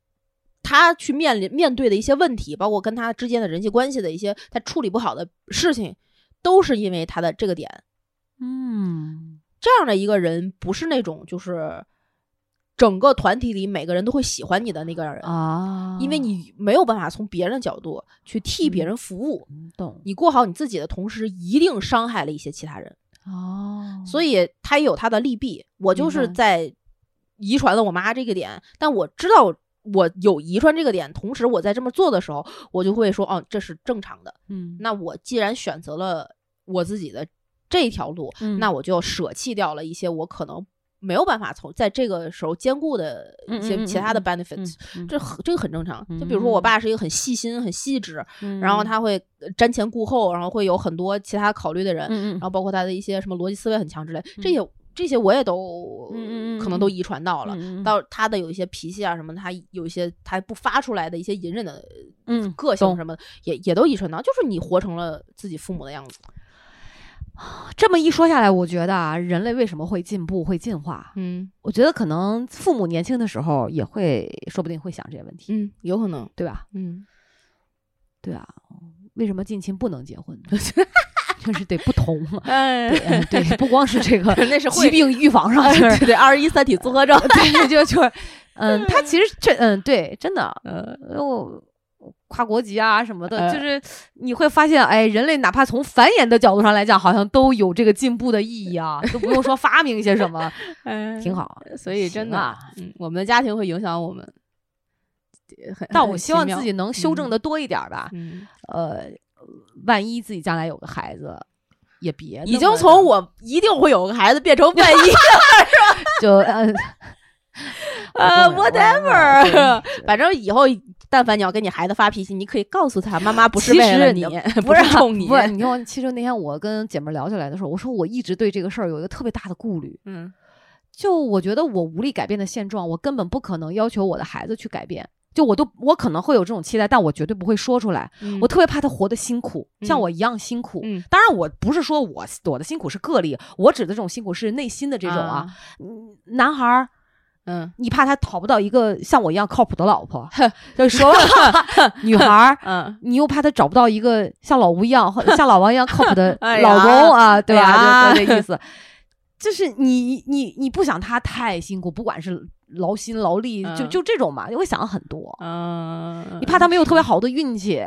他去面临面对的一些问题，包括跟他之间的人际关系的一些他处理不好的事情，都是因为他的这个点。嗯这样的一个人，不是那种就是整个团体里每个人都会喜欢你的那个人，啊，因为你没有办法从别人的角度去替别嗯人服务。懂你过好你自己的同时，一定伤害了一些其他人，哦，所以他也有他的利弊。我就是在遗传了我妈这个点，但我知道我有遗传这个点，同时我在这么做的时候，我就会说，哦，这是正常的。嗯，那我既然选择了我自己的这条路，嗯那我就舍弃掉了一些我可能没有办法从在这个时候兼顾的一些其他的嗯 benefits，、嗯这很这个很正常。就比如说我爸是一个很细心、很细致，嗯然后他会呃瞻前顾后，然后会有很多其他考虑的人，然后包括他的一些什么逻辑思维很强之类，这些这些我也都可能都遗传到了。到他的有一些脾气啊什么，他有一些他不发出来的一些隐忍的嗯个性什么的，也也都遗传到，就是你活成了自己父母的样子。这么一说下来，我觉得啊，人类为什么会进步、会进化？嗯我觉得可能父母年轻的时候也会，说不定会想这些问题，嗯，有可能。对吧？嗯，对啊，为什么近亲不能结婚呢？就是得不同嘛。哎对，不光是这个那是疾病预防上，哎就是对对，二十一三体综合症。对，就就是，嗯，他其实这，嗯，对，真的，呃，我跨国籍啊什么的，呃就是你会发现，哎，人类哪怕从繁衍的角度上来讲，好像都有这个进步的意义啊，都不用说发明一些什么，挺好。所以真的，我们的家庭会影响我们。但我希望自己能修正的多一点儿吧。嗯，呃，万一自己将来有个孩子，也别已经从我一定会有个孩子变成万一 就呃呃，whatever，反正以后但凡你要跟你孩子发脾气，你可以告诉他，妈妈不是为了你，不是冲你，不是，你听我，其实那天我跟姐妹聊起来的时候，我说我一直对这个事儿有一个特别大的顾虑，嗯就我觉得我无力改变的现状，我根本不可能要求我的孩子去改变。就我都我可能会有这种期待，但我绝对不会说出来。嗯我特别怕他活得辛苦，像嗯我一样辛苦。嗯当然，我不是说我我的辛苦是个例，我指的这种辛苦是内心的这种啊。，嗯男孩儿，嗯。你怕他讨不到一个像我一样靠谱的老婆，就说吧 女孩儿，嗯。你又怕他找不到一个像老吴一样或 像老王一样靠谱的 老公啊，对呀就就这意思。就是你你你不想他太辛苦，不管是劳心劳力，就嗯。就这种嘛，你会想很多。嗯，你怕他没有特别好的运气，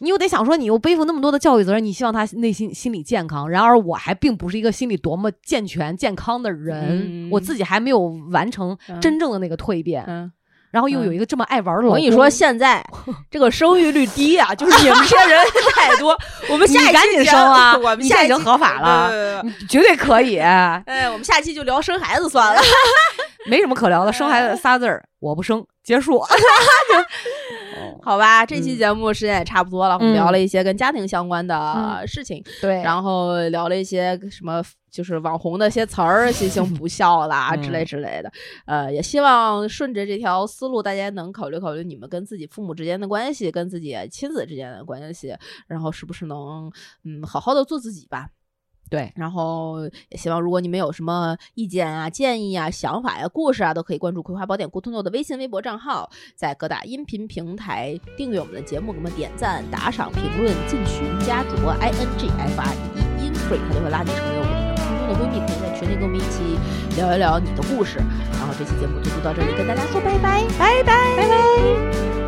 你又得想说，你又背负那么多的教育责任，你希望他内心心理健康。然而我还并不是一个心理多么健全健康的人，嗯我自己还没有完成嗯真正的那个蜕变，嗯。然后又有一个这么爱玩的老公，我跟你说，现在这个生育率低啊，就是你们这些人太多。我们下一期赶紧生啊 我们现在已经下一期合法了对对对对你绝对可以，哎，我们下期就聊生孩子算了。没什么可聊的，生孩子仨字儿，我不生，结束。好吧，这期节目时间也差不多了，我们嗯。聊了一些跟家庭相关的嗯。事情，对。然后聊了一些什么。就是网红的一些词儿，新型不孝啦嗯 之类之类的，呃，也希望顺着这条思路，大家能考虑考虑你们跟自己父母之间的关系，跟自己亲子之间的关系，然后是不是能嗯好好的做自己吧。对，然后也希望，如果你们有什么意见啊、建议啊、想法呀、故事啊，都可以关注《葵花宝典》咕咚豆的微信、微博账号，在各大音频平台订阅我们的节目，给我们点赞、打赏、评论、进群、加主播 i n g f r e in free，他就会拉你成为我们的空中的闺蜜，可以在群里跟我们一起聊一聊你的故事。然后这期节目就录到这里，跟大家说拜拜，拜拜，拜拜。